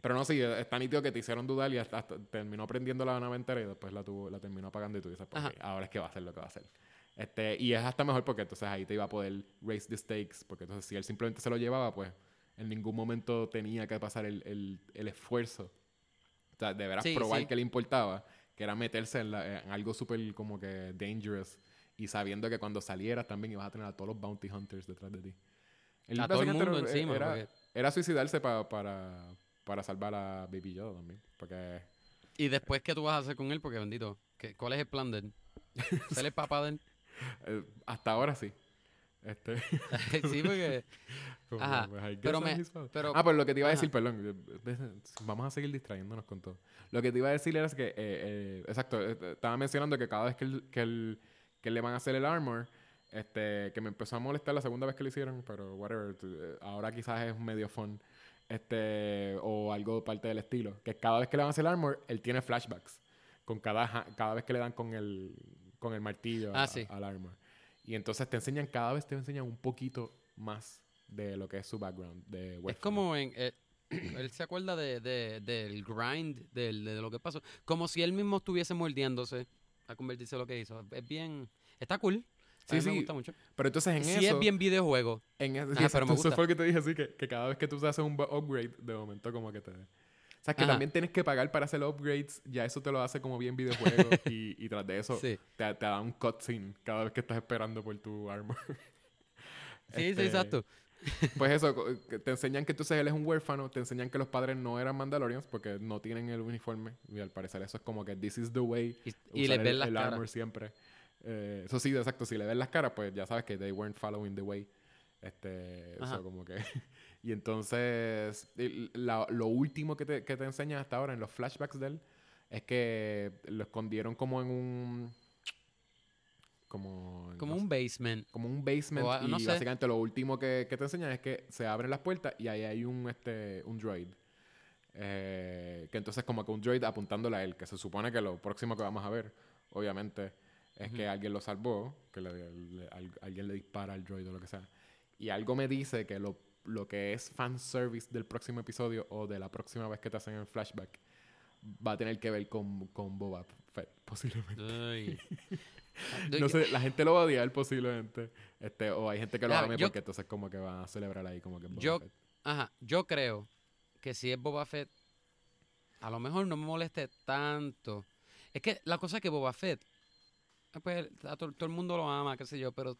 Speaker 2: pero no, sí, está nítido que te hicieron dudar y hasta, terminó prendiendo la entera y después la, tuvo, la terminó apagando y tú dices, pues, ahora es que va a hacer lo que va a hacer. Este, y es hasta mejor porque entonces ahí te iba a poder raise the stakes, porque entonces si él simplemente se lo llevaba, pues en ningún momento tenía que pasar el, el, el esfuerzo. O sea, de veras probar que le importaba, que era meterse en, algo súper como que dangerous y sabiendo que cuando salieras también ibas a tener a todos los bounty hunters detrás de ti.
Speaker 1: a todo el mundo encima.
Speaker 2: Era, era suicidarse para para salvar a Baby Yoda también. Porque...
Speaker 1: Y después, ¿qué tú vas a hacer con él? Porque bendito, ¿qué, ¿cuál es el plan de él? ¿Ser el papá de él?
Speaker 2: Eh, hasta ahora sí. Este...
Speaker 1: sí, porque... Ajá.
Speaker 2: Pues, pero me, pero, ah, pues lo que te iba a decir, perdón, vamos a seguir distrayéndonos con todo. Lo que te iba a decir era que, eh, eh, exacto, estaba mencionando que cada vez que, el, que, el, que le van a hacer el armor, este, que me empezó a molestar la segunda vez que lo hicieron, pero whatever, ahora quizás es medio fun este, o algo parte del estilo. Que cada vez que le van a hacer el armor, él tiene flashbacks. Con cada, cada vez que le dan con el, con el martillo
Speaker 1: ah,
Speaker 2: al armor. Y entonces te enseñan, cada vez te enseñan un poquito más de lo que es su background. De
Speaker 1: es como en... Eh, él se acuerda de, de, del grind, de, de, lo que pasó. Como si él mismo estuviese mordiéndose a convertirse en lo que hizo. Es bien... Está cool. Sí, sí. me gusta mucho.
Speaker 2: Pero entonces en
Speaker 1: eso...
Speaker 2: Sí
Speaker 1: es bien videojuego.
Speaker 2: En eso, pero me gusta. Eso fue lo que te dije así, que, que cada vez que tú haces un upgrade, de momento como que te... O sea, que también tienes que pagar para hacer upgrades. Ya eso te lo hace como bien videojuego. y, y tras de eso, te, te, da un cutscene cada vez que estás esperando por tu armor.
Speaker 1: sí, sí, este, exacto.
Speaker 2: pues eso, te enseñan que entonces él es un huérfano. Te enseñan que los padres no eran Mandalorians porque no tienen el uniforme. Y al parecer eso es como que this is the way.
Speaker 1: Y, le ven el,
Speaker 2: armor siempre. Eh, eso sí, exacto. Si le ves las caras, pues ya sabes que they weren't following the way. Este, eso como que... y entonces, lo último que te, que te enseñan hasta ahora en los flashbacks de él es que lo escondieron como en un... Como,
Speaker 1: como un basement.
Speaker 2: Como un basement. y básicamente lo último que, que, te enseñan es que se abren las puertas y ahí hay un, este, un droid. Eh, que entonces como que un droid apuntándole a él, que se supone que lo próximo que vamos a ver, obviamente, es que alguien lo salvó, que alguien le dispara al droid o lo que sea. Y algo me dice que lo, lo que es fanservice del próximo episodio o de la próxima vez que te hacen el flashback va a tener que ver con, con Boba Fett, posiblemente. no sé, la gente lo va a odiar posiblemente. Este, o hay gente que lo ama porque entonces como que van a celebrar ahí como que Boba
Speaker 1: yo,
Speaker 2: Fett.
Speaker 1: Ajá, yo creo que si es Boba Fett, a lo mejor no me moleste tanto. Es que la cosa es que Boba Fett Ah, pues todo, el mundo lo ama, qué sé yo, pero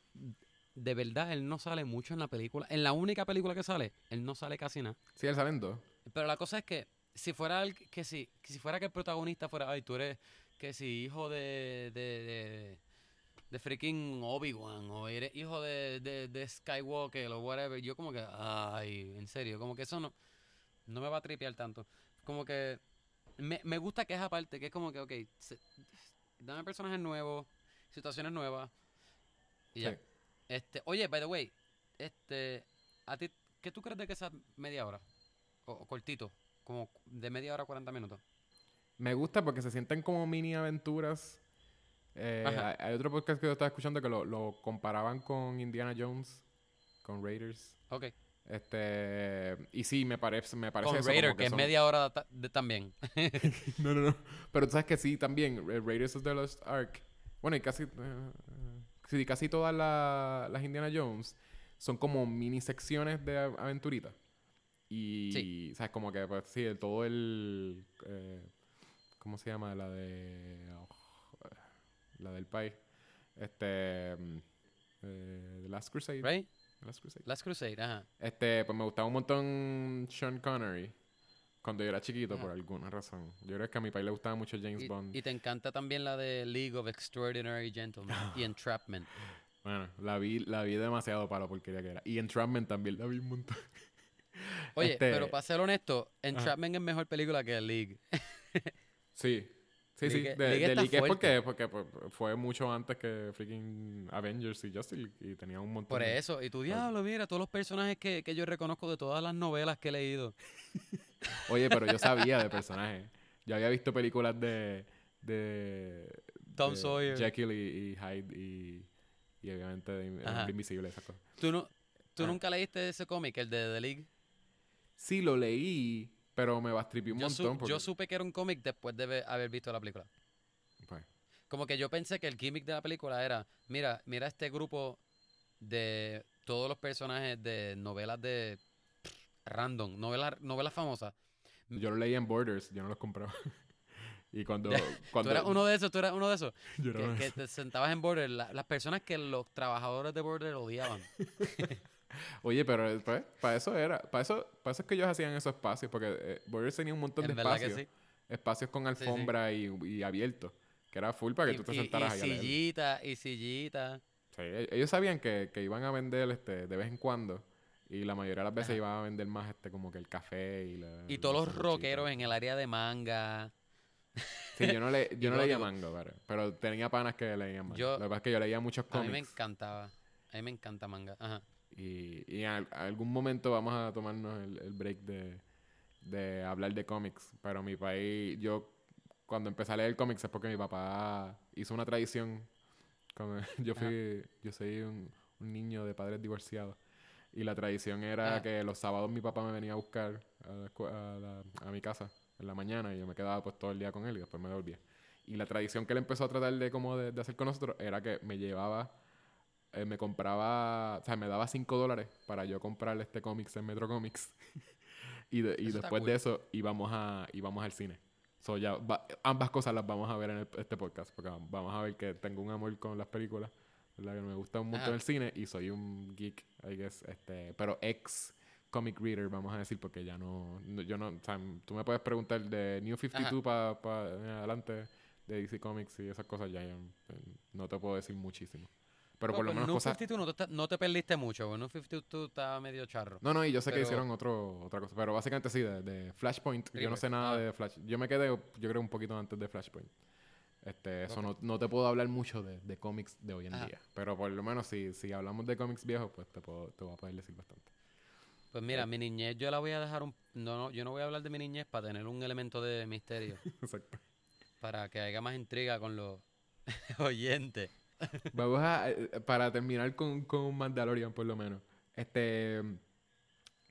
Speaker 1: de verdad él no sale mucho en la película. En la única película que sale, él no sale casi nada.
Speaker 2: Sí, él sale en dos.
Speaker 1: Pero la cosa es que si fuera el, que si, que si fuera que el protagonista fuera, ay, tú eres que si hijo de, de, de, freaking Obi-Wan o eres hijo de, de, de, Skywalker o whatever, yo como que, ay, en serio, como que eso no, no me va a tripear tanto. Como que me, me gusta que es aparte, que es como que, ok, dame personajes nuevos, situaciones nuevas. Y ya.
Speaker 2: Sí.
Speaker 1: Este, oye, by the way, este, ¿a ti qué tú crees de que esa media hora? O, o cortito, como de media hora a 40 minutos.
Speaker 2: Me gusta porque se sienten como mini aventuras. Eh, hay, hay otro podcast que yo estaba escuchando que lo, lo comparaban con Indiana Jones, con Raiders.
Speaker 1: Ok.
Speaker 2: Este, y sí, me parece, me parece
Speaker 1: Con
Speaker 2: eso,
Speaker 1: Raider,
Speaker 2: como
Speaker 1: que es
Speaker 2: son-
Speaker 1: media hora ta- de- también.
Speaker 2: No, no, no. Pero tú sabes que sí, también, eh, Raiders of the Lost Ark. Bueno, y casi, eh, sí, casi todas la- las Indiana Jones son como mini secciones de aventuritas. Y,
Speaker 1: Sí.
Speaker 2: ¿sabes? Como que, pues sí, todo el... eh, ¿Cómo se llama? La de... oh, la del país. Este... mm, eh, The Last Crusade.
Speaker 1: right?
Speaker 2: The Last Crusade.
Speaker 1: Last Crusade, ajá.
Speaker 2: Este, pues me gustaba un montón Sean Connery. Cuando yo era chiquito,
Speaker 1: Ajá.
Speaker 2: por alguna razón. Yo creo que a mi país le gustaba mucho James
Speaker 1: Y,
Speaker 2: Bond.
Speaker 1: y te encanta también la de League of Extraordinary Gentlemen y Entrapment.
Speaker 2: Bueno, la vi, la vi demasiado para la porquería que era. Y Entrapment también la vi un montón.
Speaker 1: Oye,
Speaker 2: Este-
Speaker 1: pero para ser honesto, Entrapment es mejor película que League.
Speaker 2: Sí. Sí, sí. De,
Speaker 1: League
Speaker 2: de League es porque, porque pues, fue mucho antes que freaking Avengers y Justice League. Y tenía un montón
Speaker 1: Por eso, y tu diablo, mira, todos los personajes que, que yo reconozco de todas las novelas que he leído.
Speaker 2: Oye, pero yo sabía de personajes. Yo había visto películas de... de
Speaker 1: Tom
Speaker 2: de
Speaker 1: Sawyer.
Speaker 2: Jekyll y, y Hyde y... Y obviamente de
Speaker 1: Ajá.
Speaker 2: Invisible, esas cosas.
Speaker 1: ¿Tú, no, tú
Speaker 2: Ah.
Speaker 1: nunca leíste ese cómic, el de The League?
Speaker 2: Sí, lo leí, pero me bastripió un
Speaker 1: Yo, su-
Speaker 2: montón. porque,
Speaker 1: yo supe que era un cómic después de haber visto la película.
Speaker 2: pues,
Speaker 1: Como que yo pensé que el gimmick de la película era, mira, mira este grupo de todos los personajes de novelas de random, novelas, novelas famosas.
Speaker 2: yo lo leí en Borders, yo no los compraba. y cuando... cuando
Speaker 1: Tú eras uno de esos, tú eras uno de esos.
Speaker 2: yo
Speaker 1: Que, que te sentabas en Border, la- las personas que los trabajadores de Border odiaban.
Speaker 2: Oye, pero pues, para eso era. Para eso, para eso es que ellos hacían esos espacios, porque eh, Borders tenía un montón
Speaker 1: En
Speaker 2: de espacios.
Speaker 1: sí.
Speaker 2: Espacios con
Speaker 1: sí.
Speaker 2: alfombra Y, y abiertos. Que era full para que
Speaker 1: Y,
Speaker 2: tú te
Speaker 1: y-
Speaker 2: sentaras
Speaker 1: y
Speaker 2: ahí leer.
Speaker 1: sillita, y sillita.
Speaker 2: Sí, e- ellos sabían que, que iban a vender este de vez en cuando. Y la mayoría de las veces
Speaker 1: Ajá.
Speaker 2: iban a vender más este como que el café y la...
Speaker 1: Y todos los rockeros en el área de manga.
Speaker 2: Sí, yo no, le, yo no leía manga, pero, pero tenía panas que leían manga.
Speaker 1: Yo-
Speaker 2: Lo que pasa es que yo leía muchos
Speaker 1: A mí me
Speaker 2: cómics.
Speaker 1: encantaba. A mí me encanta manga. Ajá.
Speaker 2: Y, y algún momento vamos a tomarnos el, el break de, de hablar de cómics. Pero mi país, yo cuando empecé a leer cómics es porque mi papá hizo una tradición. Cuando yo fui, yo soy un, un niño de padres divorciados. Y la tradición era que los sábados mi papá me venía a buscar a, la a la- a mi casa en la mañana y yo me quedaba pues todo el día con él y después me devolvía. Y la tradición que él empezó a tratar de como de, de hacer con nosotros era que me llevaba, eh, me compraba, o sea, me daba 5 dólares para yo comprarle este cómics en Metro Comics. y de- y después
Speaker 1: cool.
Speaker 2: de eso íbamos a, íbamos al cine. So ya va- ambas cosas las vamos a ver en el- este podcast, porque vamos a ver que tengo un amor con las películas, ¿verdad? Que me gusta un montón el cine y soy un geek, I guess, este, pero ex comic reader, vamos a decir, porque ya no, no- yo no, o sea, tú me puedes preguntar de New 52 para adelante, de DC Comics y esas cosas, ya eh, no te puedo decir muchísimo. Pero por lo
Speaker 1: Bueno,
Speaker 2: menos
Speaker 1: pues, New
Speaker 2: cosas...
Speaker 1: 52 no te, no te perdiste mucho, porque New 52 estaba medio charro.
Speaker 2: No, no, y yo sé que
Speaker 1: Pero-
Speaker 2: hicieron otro, otra cosa. Pero básicamente sí, de, de Flashpoint. Yo no
Speaker 1: River,
Speaker 2: sé nada
Speaker 1: ah.
Speaker 2: de Flash. Yo me quedé, yo creo, un poquito antes de Flashpoint. Este, eso no, no te puedo hablar mucho de, de cómics de hoy en
Speaker 1: Ajá.
Speaker 2: día. Pero por lo menos si, si hablamos de cómics viejos, pues te, puedo, te voy a poder decir bastante.
Speaker 1: Pues mira, mi niñez yo la voy a dejar un... No, no, yo no voy a hablar de mi niñez para tener un elemento de misterio.
Speaker 2: Exacto.
Speaker 1: para que haya más intriga con los oyentes.
Speaker 2: Vamos a, eh, para terminar con, con Mandalorian, por lo menos. Este,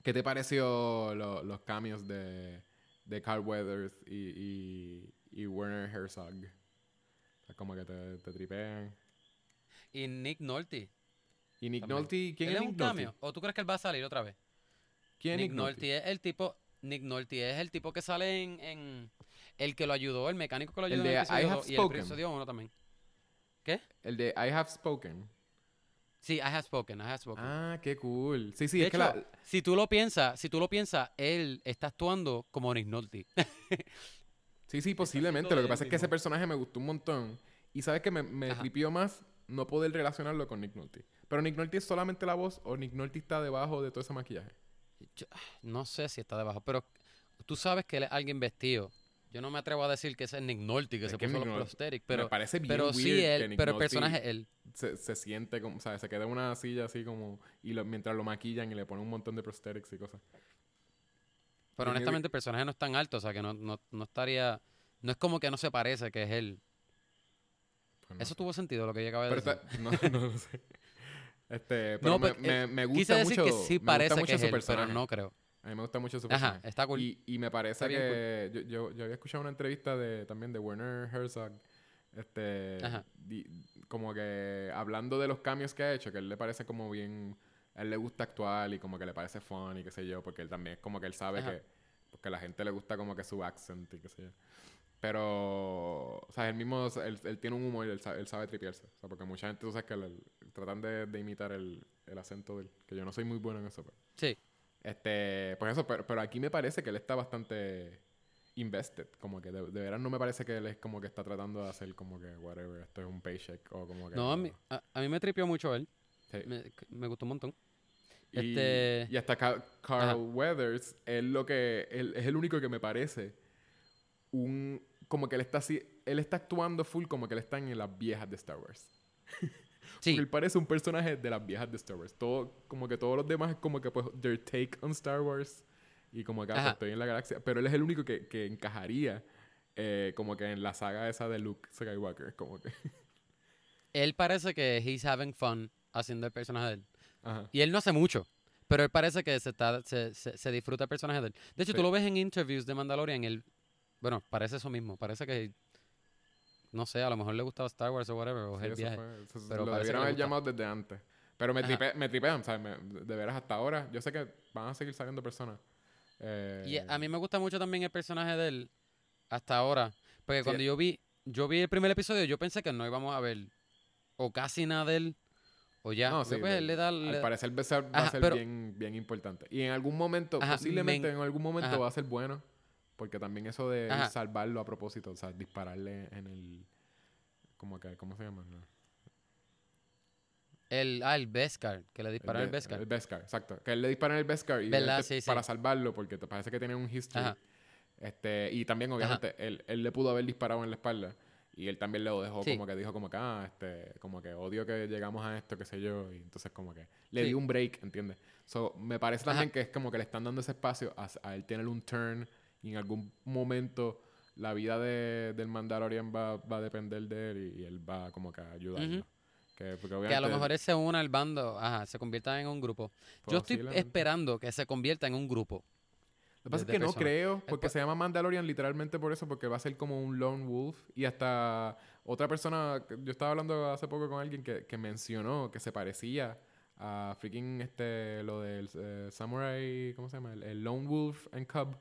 Speaker 2: ¿qué te pareció lo- los cambios de, de Carl Weathers y, y, y Werner Herzog? Como que te, te tripean.
Speaker 1: Y Nick Nolte.
Speaker 2: Y Nick
Speaker 1: también.
Speaker 2: Nolte, ¿quién
Speaker 1: ¿Él
Speaker 2: es
Speaker 1: es
Speaker 2: Nick
Speaker 1: un
Speaker 2: Nolte?
Speaker 1: cambio? ¿O tú crees que él va a salir otra vez?
Speaker 2: ¿Quién es
Speaker 1: Nick
Speaker 2: Nick Nolte?
Speaker 1: Nolte es el tipo... Nick Nolte es el tipo que sale en... en- el que lo ayudó, el mecánico que lo
Speaker 2: El
Speaker 1: ayudó en el
Speaker 2: I Have
Speaker 1: dos y el
Speaker 2: Spoken.
Speaker 1: episodio también.
Speaker 2: El de I Have Spoken.
Speaker 1: Sí, I have spoken, I have spoken.
Speaker 2: Ah, qué cool. Sí, sí,
Speaker 1: de
Speaker 2: es que
Speaker 1: hecho,
Speaker 2: la...
Speaker 1: si tú lo piensas, si tú lo piensas, él está actuando como Nick Nolte.
Speaker 2: Sí, sí, posiblemente. Lo que pasa es que ese personaje me gustó un montón. Y sabes que me, me tripió más no poder relacionarlo con Nick Nolte. Pero Nick Nolte es solamente la voz o Nick Nolte está debajo de todo ese maquillaje.
Speaker 1: Yo- no sé si está debajo, pero tú sabes que él es alguien vestido. Yo no me atrevo a decir que ese es Nick Nolte, que
Speaker 2: Es
Speaker 1: se
Speaker 2: que
Speaker 1: puso los prosthetics,
Speaker 2: me
Speaker 1: pero,
Speaker 2: parece bien
Speaker 1: pero
Speaker 2: weird
Speaker 1: sí
Speaker 2: que
Speaker 1: él,
Speaker 2: Nick
Speaker 1: pero el personaje es él.
Speaker 2: se, se siente como, ¿sabes? Se queda en una silla así como, y lo- mientras lo maquillan y le ponen un montón de prosthetics y cosas.
Speaker 1: Pero honestamente el personaje no es tan alto, o sea que no, no, no estaría... No es como que no se parece, que es él.
Speaker 2: Pues no
Speaker 1: Eso
Speaker 2: sé.
Speaker 1: tuvo sentido lo que yo acabé de decir.
Speaker 2: está- no, no lo sé. Este, pero
Speaker 1: No,
Speaker 2: me,
Speaker 1: pero,
Speaker 2: me,
Speaker 1: eh,
Speaker 2: me
Speaker 1: Quise
Speaker 2: gusta
Speaker 1: decir
Speaker 2: mucho.
Speaker 1: que sí parece
Speaker 2: mucho
Speaker 1: que es él, pero no creo.
Speaker 2: A mí me gusta mucho su
Speaker 1: Ajá,
Speaker 2: personaje.
Speaker 1: está cool.
Speaker 2: Y, y me parece que yo, yo, yo había escuchado una entrevista de también de Werner Herzog, este,
Speaker 1: Ajá.
Speaker 2: di- como que hablando de los cambios que ha hecho, que a él le parece como bien, a él le gusta actuar y como que le parece fun y qué sé yo, porque él también es como que él sabe
Speaker 1: Ajá.
Speaker 2: que, porque a la gente le gusta como que su accent y qué sé yo. Pero, o sea, él mismo, él, él tiene un humor y él sabe, él sabe tripearse. O sea, porque mucha gente, tú sabes que le- tratan de, de imitar el, el acento de él, que yo no soy muy bueno en eso, pero...
Speaker 1: Sí.
Speaker 2: Este, pues eso, pero, pero aquí me parece que él está bastante invested. Como que de, de veras no me parece que él es como que está tratando de hacer como que whatever, esto es un paycheck o como que.
Speaker 1: No, a mí, a, a mí me tripió mucho él.
Speaker 2: Sí.
Speaker 1: Me, me gustó un montón.
Speaker 2: Y,
Speaker 1: este-
Speaker 2: y hasta Ca- Carl
Speaker 1: Ajá.
Speaker 2: Weathers, él lo que. Él es el único que me parece un. Como que él está así. Él está actuando full como que él está en las viejas de Star Wars.
Speaker 1: Sí,
Speaker 2: Porque él parece un personaje de las viejas de Star Wars. Todo, como que todos los demás es como que pues their take on Star Wars. Y como que ah, pues, estoy en la galaxia. Pero él es el único que, que encajaría eh, como que en la saga esa de Luke Skywalker. Como que.
Speaker 1: él parece que he's having fun haciendo el personaje de él.
Speaker 2: Ajá.
Speaker 1: Y él no hace mucho, pero él parece que se, está, se, se, se disfruta el personaje de él. De hecho,
Speaker 2: Sí.
Speaker 1: tú lo ves en interviews de Mandalorian, él, bueno, parece eso mismo, parece que, no sé, a lo mejor le gustaba Star Wars o whatever, o
Speaker 2: Sí,
Speaker 1: el viaje.
Speaker 2: fue- eso-
Speaker 1: pero
Speaker 2: lo debieron haber llamado desde antes. Pero me, tripe, me tripean, ¿sabes? Me- de veras hasta ahora. Yo sé que van a seguir saliendo personas. Eh,
Speaker 1: Y a mí me gusta mucho también el personaje de él hasta ahora. Porque
Speaker 2: Sí.
Speaker 1: cuando yo vi, yo vi el primer episodio, yo pensé que no íbamos a ver o casi nada de él, o ya.
Speaker 2: No, sí,
Speaker 1: pues,
Speaker 2: de-
Speaker 1: él le da,
Speaker 2: Al
Speaker 1: le-
Speaker 2: parecer va a ser,
Speaker 1: Ajá,
Speaker 2: ser
Speaker 1: pero-
Speaker 2: bien, bien importante. Y en algún momento,
Speaker 1: Ajá,
Speaker 2: posiblemente
Speaker 1: men-
Speaker 2: en algún momento
Speaker 1: Ajá.
Speaker 2: va a ser bueno. Porque también eso de
Speaker 1: Ajá.
Speaker 2: salvarlo a propósito, o sea, dispararle en el... Como que, ¿Cómo se llama? No.
Speaker 1: el, ah, el Beskar, que le disparó el,
Speaker 2: Be-
Speaker 1: Beskar.
Speaker 2: El Beskar, exacto. Que él le dispara en el Beskar y te-
Speaker 1: Sí, sí.
Speaker 2: para salvarlo porque te parece que tiene un history.
Speaker 1: Ajá.
Speaker 2: Este, y también, obviamente, él, él le pudo haber disparado en la espalda. Y él también lo dejó
Speaker 1: Sí.
Speaker 2: como que dijo como que, ah, este, como que odio que llegamos a esto, qué sé yo. Y entonces como que le
Speaker 1: Sí.
Speaker 2: dio un break, ¿entiendes? So, me parece
Speaker 1: Ajá.
Speaker 2: también que es como que le están dando ese espacio a, a él tener un turn y en algún momento la vida de, del Mandalorian va, va a depender de él y, y él va como que a ayudarlo. Que, porque
Speaker 1: Que a lo mejor él se una al bando, ajá, se convierta en un grupo. Yo estoy esperando que se convierta en un grupo.
Speaker 2: Lo que pasa es que no creo, porque se llama Mandalorian literalmente por eso, porque va a ser como un lone wolf. Y hasta otra persona, que yo estaba hablando hace poco con alguien que, que mencionó que se parecía a freaking este, lo del eh, Samurai, ¿cómo se llama? El, el Lone Wolf and Cub.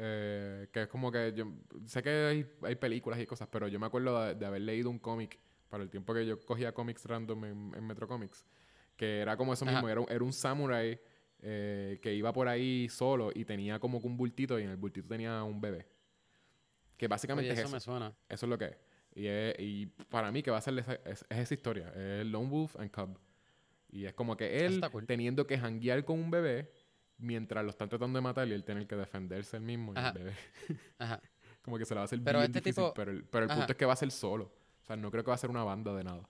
Speaker 2: Eh, que es como que yo sé que hay, hay películas y cosas, pero yo me acuerdo de, de haber leído un cómic para el tiempo que yo cogía cómics random en, en Metro Comics, que era como eso
Speaker 1: Ajá.
Speaker 2: mismo, era, un- era un samurai eh, que iba por ahí solo y tenía como que un bultito y en el bultito tenía un bebé. Que básicamente
Speaker 1: Oye,
Speaker 2: es
Speaker 1: eso
Speaker 2: eso.
Speaker 1: me suena.
Speaker 2: Eso es lo que es. Y, es- y para mí que va a ser esa, es, es esa historia. Es Lone Wolf and Cub. Y es como que él
Speaker 1: cool.
Speaker 2: teniendo que janguear con un bebé mientras lo están tratando de matar y él tener que defenderse él mismo y
Speaker 1: Ajá.
Speaker 2: el bebé.
Speaker 1: Ajá.
Speaker 2: Como que se la va a hacer
Speaker 1: Pero
Speaker 2: bien
Speaker 1: este
Speaker 2: difícil.
Speaker 1: tipo-
Speaker 2: Pero el, pero el
Speaker 1: Ajá.
Speaker 2: punto es que va a ser solo. O sea, no creo que va a ser una banda de nada.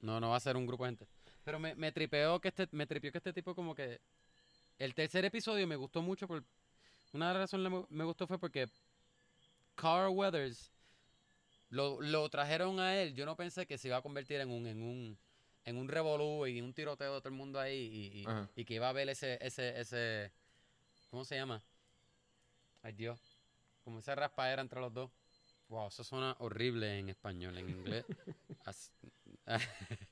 Speaker 1: No, no va a ser un grupo de gente. Pero me, me tripeó que este, me tripeó que este tipo como que el tercer episodio me gustó mucho por una de las razones me, me gustó fue porque Carl Weathers lo, lo trajeron a él. Yo no pensé que se iba a convertir en un en un en un revolú y un tiroteo de todo el mundo ahí y, y- que iba a ver ese ese ese ¿cómo se llama? Ay Dios, como esa raspadera entre los dos. Wow, eso suena horrible en español, en inglés.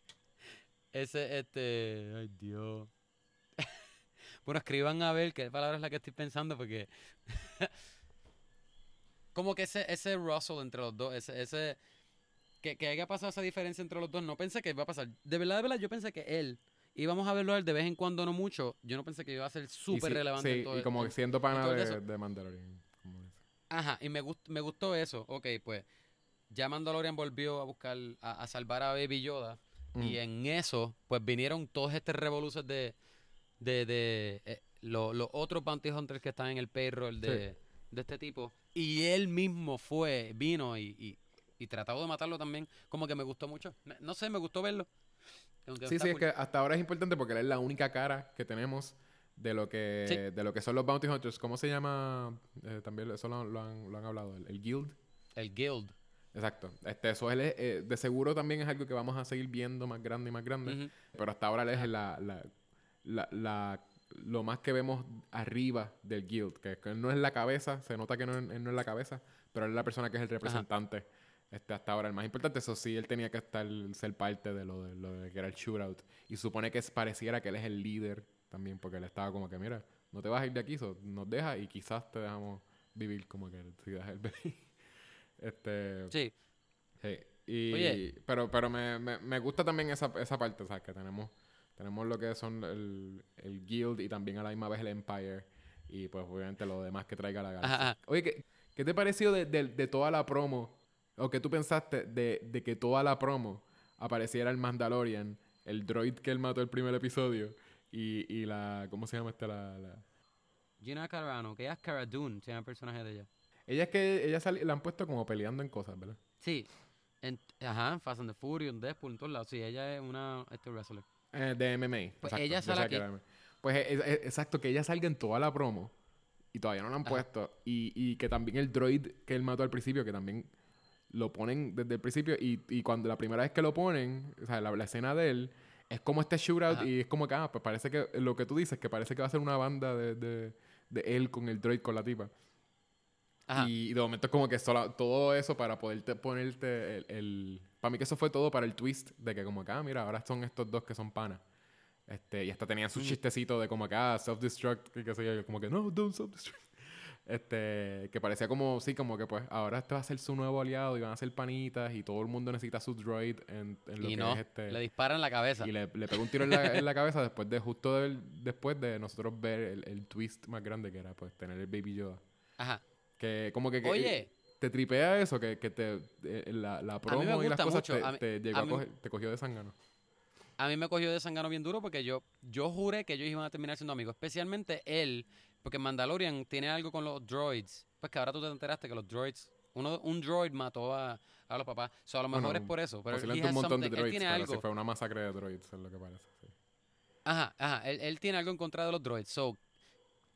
Speaker 1: Ese, este, ay Dios. bueno, escriban a ver qué palabra es la que estoy pensando porque como que ese, ese Russell entre los dos, ese, ese que, que haya pasado esa diferencia entre los dos, no pensé que iba a pasar. De verdad, de verdad, yo pensé que él íbamos a verlo a él de vez en cuando, no mucho. Yo no pensé que iba a ser
Speaker 2: Y
Speaker 1: súper
Speaker 2: sí-
Speaker 1: relevante.
Speaker 2: sí,
Speaker 1: en todo
Speaker 2: y
Speaker 1: el-
Speaker 2: como
Speaker 1: en-
Speaker 2: siendo pana de, de Mandalorian.
Speaker 1: Ajá, y me, gust- me gustó eso. Ok, pues ya Mandalorian volvió a buscar, a, a salvar a Baby Yoda. Y
Speaker 2: Mm.
Speaker 1: en eso, pues vinieron todos estos revoluciones de, de, de eh, lo- los otros bounty hunters que están en el payroll de, de este tipo. Y él mismo fue, vino y, y y tratado de matarlo también, como que me gustó mucho. No sé, me gustó verlo.
Speaker 2: Sí, sí, es
Speaker 1: cool.
Speaker 2: que hasta ahora es importante porque él es la única cara que tenemos de lo que,
Speaker 1: Sí.
Speaker 2: de lo que son los Bounty Hunters. ¿Cómo se llama? Eh, también eso lo, lo han, lo han hablado, el, el Guild.
Speaker 1: El Guild.
Speaker 2: Exacto. Este, eso él es, eh, de seguro también es algo que vamos a seguir viendo más grande y más grande.
Speaker 1: Ujú.
Speaker 2: Pero hasta ahora él es la, la, la, la- lo más que vemos arriba del guild. Que, que no es la cabeza, se nota que no, él no es la cabeza, pero él es la persona que es el representante. Este, hasta ahora el más importante, eso sí, él tenía que estar, ser parte de lo de, lo de que era el shootout. Y supone que pareciera que él es el líder también, porque él estaba como que, mira, no te vas a ir de aquí, so, nos dejas y quizás te dejamos vivir como que si dejas el baby. Este,
Speaker 1: Sí.
Speaker 2: Sí. Y,
Speaker 1: Oye.
Speaker 2: Pero, pero me, me, me gusta también esa, esa parte, sea, que tenemos, tenemos lo que son el, el Guild y también a la misma vez el Empire. Y pues obviamente lo demás que traiga la galaxia.
Speaker 1: Ajá, ajá.
Speaker 2: Oye, ¿qué, qué te pareció de, de- de toda la promo? ¿O qué tú pensaste de, de que toda la promo apareciera el Mandalorian, el droid que él mató el primer episodio y, y la... ¿Cómo se llama esta? La, la-
Speaker 1: Gina Carano, que ella es Cara Dune, se llama el personaje de ella.
Speaker 2: Ella es que ella la han puesto como peleando en cosas, ¿verdad?
Speaker 1: Sí. En, ajá, en Fast and the Furious, Deadpool, en todos lados. Sí, ella es una este wrestler.
Speaker 2: Eh, de MMA.
Speaker 1: Pues
Speaker 2: exacto,
Speaker 1: ella sale
Speaker 2: que
Speaker 1: aquí.
Speaker 2: MMA. Pues eh, eh, exacto, que ella salga en toda la promo y todavía no la han
Speaker 1: Ajá.
Speaker 2: puesto. Y, y que también el droid que él mató al principio, que también lo ponen desde el principio. Y, y cuando la primera vez que lo ponen, o sea, la, la escena de él, es como este shootout
Speaker 1: Ajá.
Speaker 2: y es como que, ah, pues parece que lo que tú dices, que parece que va a ser una banda de, de, de él con el droid, con la tipa.
Speaker 1: Ajá.
Speaker 2: Y de momento es como que sola- todo eso para poderte ponerte el, el- Para mí que eso fue todo para el twist de que como acá, mira, ahora son estos dos que son panas. Este, y hasta tenían su chistecito de como acá, self-destruct, y qué sé yo, como que no, don't self-destruct. Este, que parecía como, sí, como que pues ahora este va a ser su nuevo aliado y van a ser panitas y todo el mundo necesita su droid en, en lo
Speaker 1: y
Speaker 2: que
Speaker 1: no,
Speaker 2: es este...
Speaker 1: le disparan la cabeza.
Speaker 2: Y le, le pegó un tiro en la, en la cabeza después de, justo del- después de nosotros ver el, el twist más grande que era pues tener el Baby Yoda.
Speaker 1: Ajá.
Speaker 2: Que como que... que-
Speaker 1: Oye,
Speaker 2: ¿Te tripea eso? Que, que te, eh, la, la promo y las cosas te,
Speaker 1: A mí-
Speaker 2: te llegó
Speaker 1: a
Speaker 2: a
Speaker 1: mí-
Speaker 2: coger- te cogió de sangano.
Speaker 1: a mí me cogió de sangano bien duro porque yo, yo juré que ellos iban a terminar siendo amigos. Especialmente él, porque Mandalorian tiene algo con los droids. Pues que ahora tú te enteraste que los droids, uno, un droid mató a, a los papás. O sea, a lo mejor
Speaker 2: Bueno,
Speaker 1: es por eso. Pero
Speaker 2: un montón de
Speaker 1: él
Speaker 2: droids,
Speaker 1: tiene algo.
Speaker 2: sí fue una masacre de droids, es lo que parece. sí.
Speaker 1: Ajá, ajá. Él, él tiene algo en contra de los droids. So,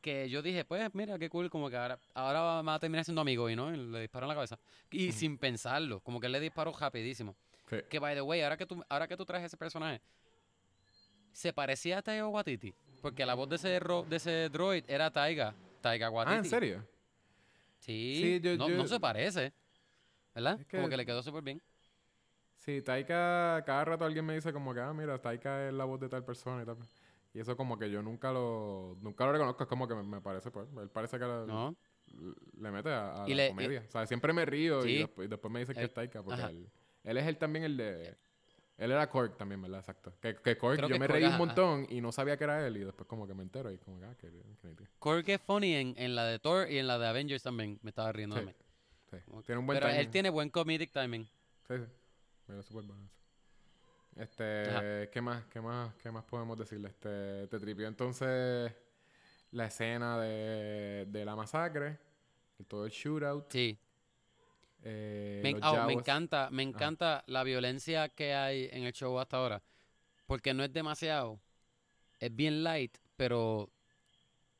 Speaker 1: que yo dije, pues mira, qué cool, como que ahora, ahora va a terminar siendo amigo y no, Y le disparó en la cabeza. Y sin pensarlo, como que él le disparó rapidísimo.
Speaker 2: Sí.
Speaker 1: Que by the way, ahora que tú, ahora que tú traes ese personaje, se parecía a Taiga Waititi. Porque la voz de ese, ro- de ese droid era Taiga. Taiga Waititi.
Speaker 2: Ah, ¿en serio?
Speaker 1: Sí,
Speaker 2: Sí, yo-
Speaker 1: no,
Speaker 2: yo-
Speaker 1: no se parece. ¿Verdad?
Speaker 2: Es que-
Speaker 1: Como que le quedó súper bien.
Speaker 2: Sí, Taika, cada rato alguien me dice como que, ah, mira, Taika es la voz de tal persona y tal. Y eso como que yo nunca lo, nunca lo reconozco, es como que me, me parece, pues, él parece que le,
Speaker 1: ¿No?
Speaker 2: le mete a, a
Speaker 1: Y
Speaker 2: la
Speaker 1: le-
Speaker 2: comedia. o sea, siempre me río y, después, y después me dicen que
Speaker 1: Él-
Speaker 2: es Taika, porque él, él es el también el de... Él era Korg también, ¿verdad? Exacto. Que, que
Speaker 1: Creo
Speaker 2: yo
Speaker 1: que
Speaker 2: me
Speaker 1: Korg,
Speaker 2: reí un
Speaker 1: ajá,
Speaker 2: montón y no sabía que era él y después como que me entero y como que, ah.
Speaker 1: Korg es funny en, en la de Thor y en la de Avengers también. Me estaba riendo
Speaker 2: Sí.
Speaker 1: de mí.
Speaker 2: Sí. Tiene un buen
Speaker 1: Pero él tiene buen comedic timing.
Speaker 2: Sí, sí. Mira, súper bueno eso. Este,
Speaker 1: Ajá.
Speaker 2: ¿qué más, qué más, qué más podemos decirle? Este, te tripió entonces la escena de, de la masacre, todo el shootout.
Speaker 1: Sí.
Speaker 2: Eh,
Speaker 1: Me, oh,
Speaker 2: Jawas.
Speaker 1: encanta, me encanta la violencia que hay en el show hasta ahora. Porque no es demasiado. Es bien light, pero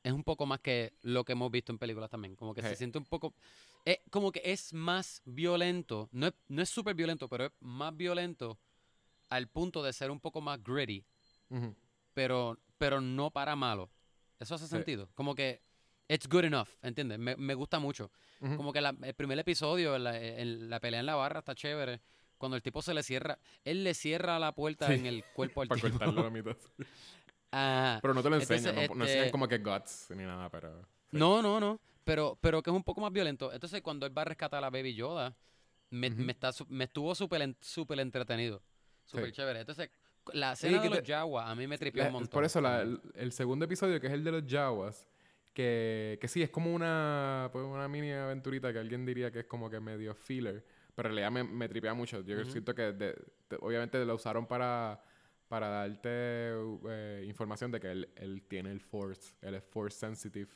Speaker 1: es un poco más que lo que hemos visto en películas también. Como que se
Speaker 2: Sí.
Speaker 1: siente un poco. Es como que es más violento. No es, no es súper violento, pero es más violento al punto de ser un poco más gritty. Pero, pero no para malo. Eso hace
Speaker 2: Sí.
Speaker 1: sentido. Como que it's good enough, ¿entiendes? Me, me gusta mucho.
Speaker 2: Ujú.
Speaker 1: Como que la- el primer episodio, la, la pelea en la barra está chévere. Cuando el tipo se le cierra, él le cierra la puerta
Speaker 2: Sí.
Speaker 1: en el cuerpo al
Speaker 2: Para
Speaker 1: tipo.
Speaker 2: cortarlo a mitad.
Speaker 1: Ajá.
Speaker 2: Pero no te lo
Speaker 1: Entonces,
Speaker 2: enseñan, no, no
Speaker 1: este-
Speaker 2: enseñan como que guts ni nada, pero... sí.
Speaker 1: No, no, no. Pero, pero que es un poco más violento. Entonces, cuando él va a rescatar a la Baby Yoda, me,
Speaker 2: Ujú.
Speaker 1: me, está, me estuvo súper en- súper entretenido. Súper
Speaker 2: Sí.
Speaker 1: chévere. Entonces, la escena
Speaker 2: que
Speaker 1: de los
Speaker 2: te-
Speaker 1: a mí me tripió
Speaker 2: La-
Speaker 1: un montón.
Speaker 2: Por eso la- el, el segundo episodio, que es el de los Jawas, que, que sí, es como una, pues, una mini aventurita que alguien diría que es como que medio filler, pero en realidad me, me tripea mucho. Yo siento que de- de- obviamente lo usaron para, para darte eh, información de que él, él tiene el Force, él es Force Sensitive,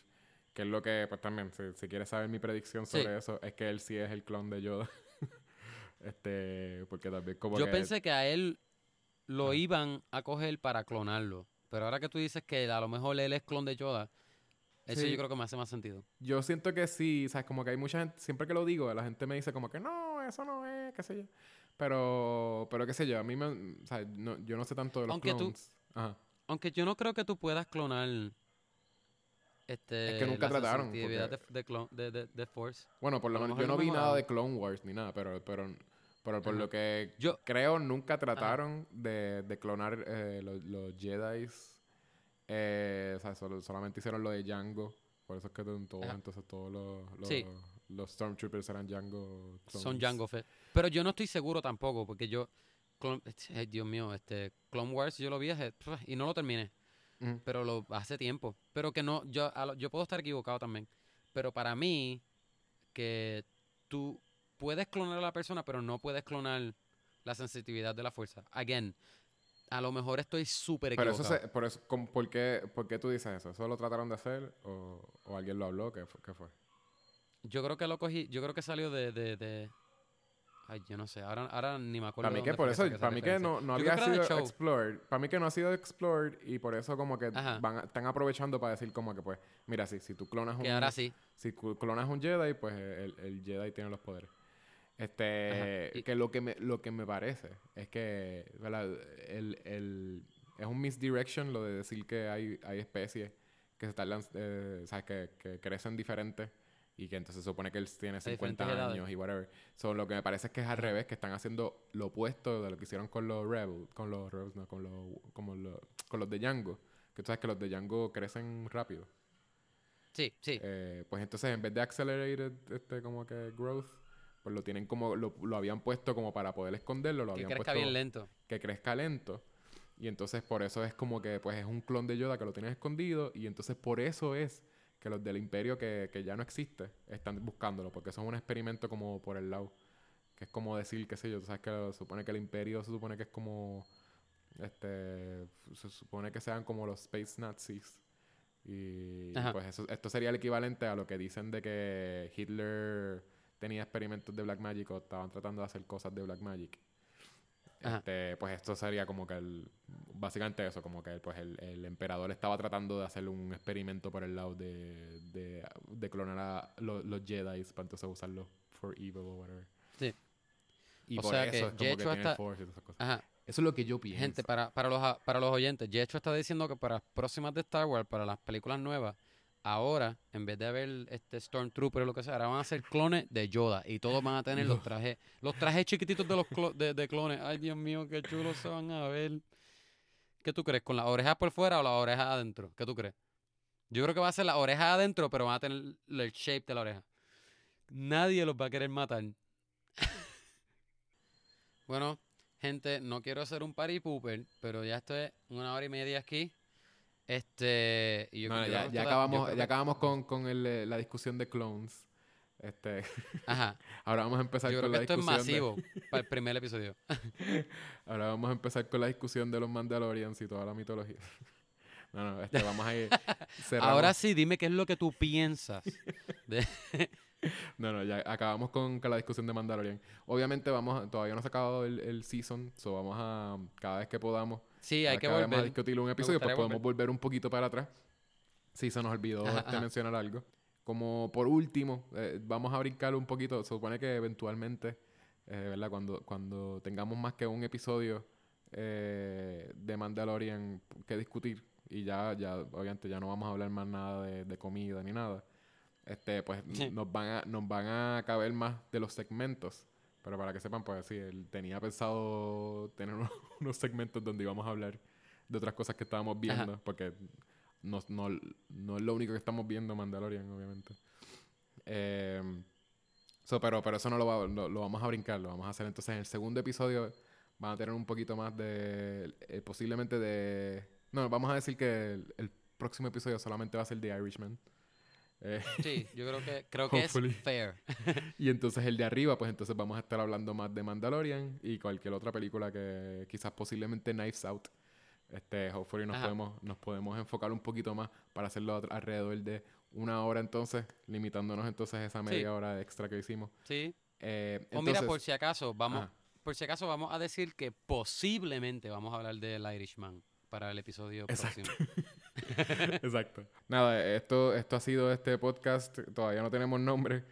Speaker 2: que es lo que, pues también, si, si quieres saber mi predicción
Speaker 1: Sí.
Speaker 2: sobre eso, es que él sí es el clon de Yoda. Este, porque también como
Speaker 1: Yo
Speaker 2: que...
Speaker 1: pensé que a él lo iban a coger para clonarlo. Pero ahora que tú dices que a lo mejor él es clon de Yoda, eso
Speaker 2: Sí.
Speaker 1: yo creo que me hace más sentido.
Speaker 2: Yo siento que sí, ¿sabes? Como que hay mucha gente, siempre que lo digo, la gente me dice como que no, eso no es, qué sé yo. Pero, pero qué sé yo, a mí me, o sea, no- yo no sé tanto de los
Speaker 1: Aunque tú-
Speaker 2: clones. Ajá.
Speaker 1: Aunque yo no creo que tú puedas clonar este,
Speaker 2: Es que nunca
Speaker 1: la
Speaker 2: trataron, porque-
Speaker 1: de, de, clon- de, de- de Force.
Speaker 2: Bueno, por lo menos yo no vi nada de Clone Wars ni nada, pero, pero, pero por
Speaker 1: Ajá.
Speaker 2: lo que
Speaker 1: Yo,
Speaker 2: creo, nunca trataron de, de clonar eh, los, los Jedi. Eh, o sea, solo- solamente hicieron lo de Django. Por eso es que en todos,
Speaker 1: Ajá.
Speaker 2: entonces todos los, los,
Speaker 1: Sí.
Speaker 2: los Stormtroopers eran Django.
Speaker 1: son
Speaker 2: clones.
Speaker 1: Jango Fett. Pero yo no estoy seguro tampoco, porque yo... Clon- ay, Dios mío, este Clone Wars yo lo vi y no lo terminé.
Speaker 2: Ujú.
Speaker 1: pero lo hace tiempo. Pero que no, yo, a yo puedo estar equivocado también. Pero para mí, que tú puedes clonar a la persona, pero no puedes clonar la sensitividad de la fuerza. Again, a lo mejor estoy súper
Speaker 2: Pero
Speaker 1: equivocado.
Speaker 2: eso, se, por eso ¿cómo- ¿por, qué, ¿por qué tú dices eso? ¿Eso lo trataron de hacer o, o alguien lo habló? ¿Qué, qué fue?
Speaker 1: Yo creo que lo cogí, yo creo que salió de, de, de- ay, yo no sé, ahora, ahora ni me acuerdo.
Speaker 2: Para mí que por eso, para mí que no, no había sido explored. Para mí que no ha sido explored y por eso como que van, a- están aprovechando para decir como que pues, mira, si, si tú clonas un,
Speaker 1: Que ahora sí.
Speaker 2: si clonas un Jedi, pues el, el Jedi tiene los poderes. Este,
Speaker 1: y-
Speaker 2: que lo que me, lo que me parece es que, ¿verdad? El, el, es un misdirection lo de decir que hay, hay especies que se tardan, eh, ¿sabes? Que, que crecen diferentes y que entonces se supone que él tiene 50
Speaker 1: diferentes edades.
Speaker 2: años y whatever. So, lo que me parece es que es al revés, que están haciendo lo opuesto de lo que hicieron con los Rebels, con los Rebels, no, con los, como los, con los de Django. Que tú sabes que los de Django crecen rápido.
Speaker 1: Sí, sí.
Speaker 2: Eh, pues entonces en vez de accelerated este como que growth, pues lo tienen como, lo, lo habían puesto como para poder esconderlo, lo
Speaker 1: que
Speaker 2: habían
Speaker 1: crezca
Speaker 2: puesto
Speaker 1: bien lento.
Speaker 2: que crezca lento. Y entonces por eso es como que pues es un clon de Yoda que lo tienes escondido. Y entonces por eso es que los del imperio que, que ya no existe están buscándolo. Porque son un experimento como por el lado. Que es como decir, qué sé yo, tú sabes que se supone que el imperio se supone que es como... Este... Se supone que sean como los space nazis. Y
Speaker 1: Ajá.
Speaker 2: pues eso, esto sería el equivalente a lo que dicen de que Hitler tenía experimentos de Black Magic o estaban tratando de hacer cosas de Black Magic.
Speaker 1: Ajá.
Speaker 2: Este, pues esto sería como que el, básicamente eso, como que pues el, el emperador estaba tratando de hacer un experimento por el lado de, de, de clonar a lo- los Jedi para entonces usarlos for evil o whatever.
Speaker 1: Sí.
Speaker 2: Y
Speaker 1: O
Speaker 2: por
Speaker 1: sea
Speaker 2: eso
Speaker 1: que
Speaker 2: es como que el Force y todas esas cosas.
Speaker 1: Ajá.
Speaker 2: Eso es lo que yo pienso.
Speaker 1: Gente, para, para, los, para los oyentes, Jecho está diciendo que para las próximas de Star Wars, para las películas nuevas, ahora, en vez de haber este Stormtrooper o lo que sea, ahora van a ser clones de Yoda y todos van a tener los trajes, los trajes chiquititos de los clo- de, de clones. Ay, Dios mío, qué chulos se van a ver. ¿Qué tú crees? ¿Con las orejas por fuera o las orejas adentro? ¿Qué tú crees? Yo creo que va a ser las orejas adentro, pero van a tener el shape de la oreja. Nadie los va a querer matar. bueno, gente, no quiero hacer un party pooper, pero ya estoy una hora y media aquí. Este, y yo,
Speaker 2: No,
Speaker 1: yo
Speaker 2: ya, ya
Speaker 1: esto yo
Speaker 2: acabamos,
Speaker 1: creo
Speaker 2: ya acabamos con, con el, eh, la discusión de clones. Este,
Speaker 1: Ajá,
Speaker 2: ahora vamos a empezar
Speaker 1: yo
Speaker 2: con
Speaker 1: creo
Speaker 2: la
Speaker 1: que esto es
Speaker 2: discusión. de-
Speaker 1: masivo para el primer episodio.
Speaker 2: Ahora vamos a empezar con la discusión de los Mandalorians y toda la mitología. No, no, este, vamos a ir. cerramos-
Speaker 1: Ahora sí, dime qué es lo que tú piensas. de-
Speaker 2: No, no, ya acabamos con, con la discusión de Mandalorian. Obviamente vamos, todavía no se ha acabado el, el season, so vamos a, cada vez que podamos,
Speaker 1: Sí, hay que
Speaker 2: vayamos a
Speaker 1: volver.
Speaker 2: discutir un episodio, pues podemos volver un poquito para atrás. Si se nos olvidó
Speaker 1: Ajá,
Speaker 2: este,
Speaker 1: ajá.
Speaker 2: mencionar algo. Como por último, eh, vamos a brincar un poquito. Se supone que eventualmente, eh, ¿verdad? Cuando, cuando tengamos más que un episodio eh, de Mandalorian que discutir, y ya, ya, obviamente, ya no vamos a hablar más nada de, de comida ni nada. Este, pues
Speaker 1: Sí.
Speaker 2: nos van a, nos van a caber más de los segmentos. Pero para que sepan, pues sí, él tenía pensado tener unos, unos segmentos donde íbamos a hablar de otras cosas que estábamos viendo, porque no, no, no es lo único que estamos viendo Mandalorian, obviamente. Eh, so, pero, pero eso no lo, va- lo, lo vamos a brincar, lo vamos a hacer entonces en el segundo episodio. Van a tener un poquito más de, eh, posiblemente de... No, vamos a decir que el, el próximo episodio solamente va a ser de Irishman. Eh,
Speaker 1: Sí, yo creo que creo que
Speaker 2: Hopefully.
Speaker 1: es fair.
Speaker 2: y entonces el de arriba, pues entonces vamos a estar hablando más de Mandalorian y cualquier otra película que quizás posiblemente Knives Out. Este, hopefully nos
Speaker 1: Ajá.
Speaker 2: podemos, nos podemos enfocar un poquito más para hacerlo alrededor de una hora entonces, limitándonos entonces a esa media
Speaker 1: Sí.
Speaker 2: hora extra que hicimos.
Speaker 1: Sí,
Speaker 2: Eh,
Speaker 1: o mira, por
Speaker 2: entonces-
Speaker 1: si acaso, vamos,
Speaker 2: Ajá.
Speaker 1: por si acaso vamos a decir que posiblemente vamos a hablar del Irishman para el episodio
Speaker 2: Exacto.
Speaker 1: próximo.
Speaker 2: Exacto. Nada, esto, esto ha sido este podcast. Todavía no tenemos nombre.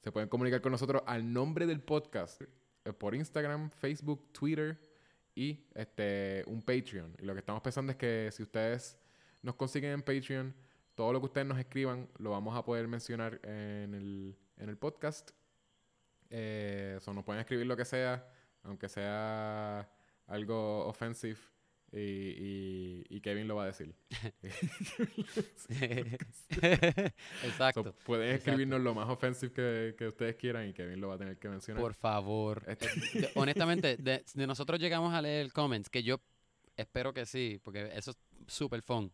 Speaker 2: Se pueden comunicar con nosotros al nombre del podcast eh, por Instagram, Facebook, Twitter y este un Patreon. Y lo que estamos pensando es que si ustedes nos consiguen en Patreon, todo lo que ustedes nos escriban lo vamos a poder mencionar en el, en el podcast. Eh, so, nos pueden escribir lo que sea, aunque sea algo offensive. Y, y- y Kevin lo va a decir.
Speaker 1: Exacto.
Speaker 2: So, pueden
Speaker 1: exacto.
Speaker 2: escribirnos lo más offensive que, que ustedes quieran y Kevin lo va a tener que mencionar.
Speaker 1: Por favor.
Speaker 2: Este-
Speaker 1: Eh, honestamente, de, de nosotros llegamos a leer comments, que yo espero que sí, porque eso es súper fun.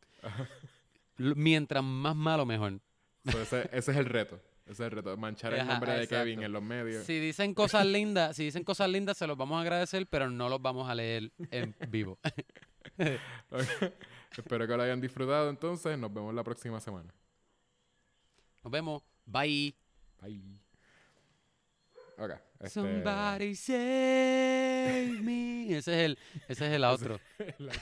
Speaker 1: Mientras más malo, mejor.
Speaker 2: So, ese, ese es el reto. Ese es el reto. Manchar el
Speaker 1: Ajá,
Speaker 2: nombre de
Speaker 1: exacto.
Speaker 2: Kevin en los medios.
Speaker 1: Si dicen cosas lindas, si dicen cosas lindas, se los vamos a agradecer, pero no los vamos a leer en vivo.
Speaker 2: Espero que lo hayan disfrutado entonces. Nos vemos la próxima semana.
Speaker 1: Nos vemos. Bye.
Speaker 2: Bye. Ok. este-
Speaker 1: Somebody save me. Ese es el, ese es el outro.
Speaker 2: la-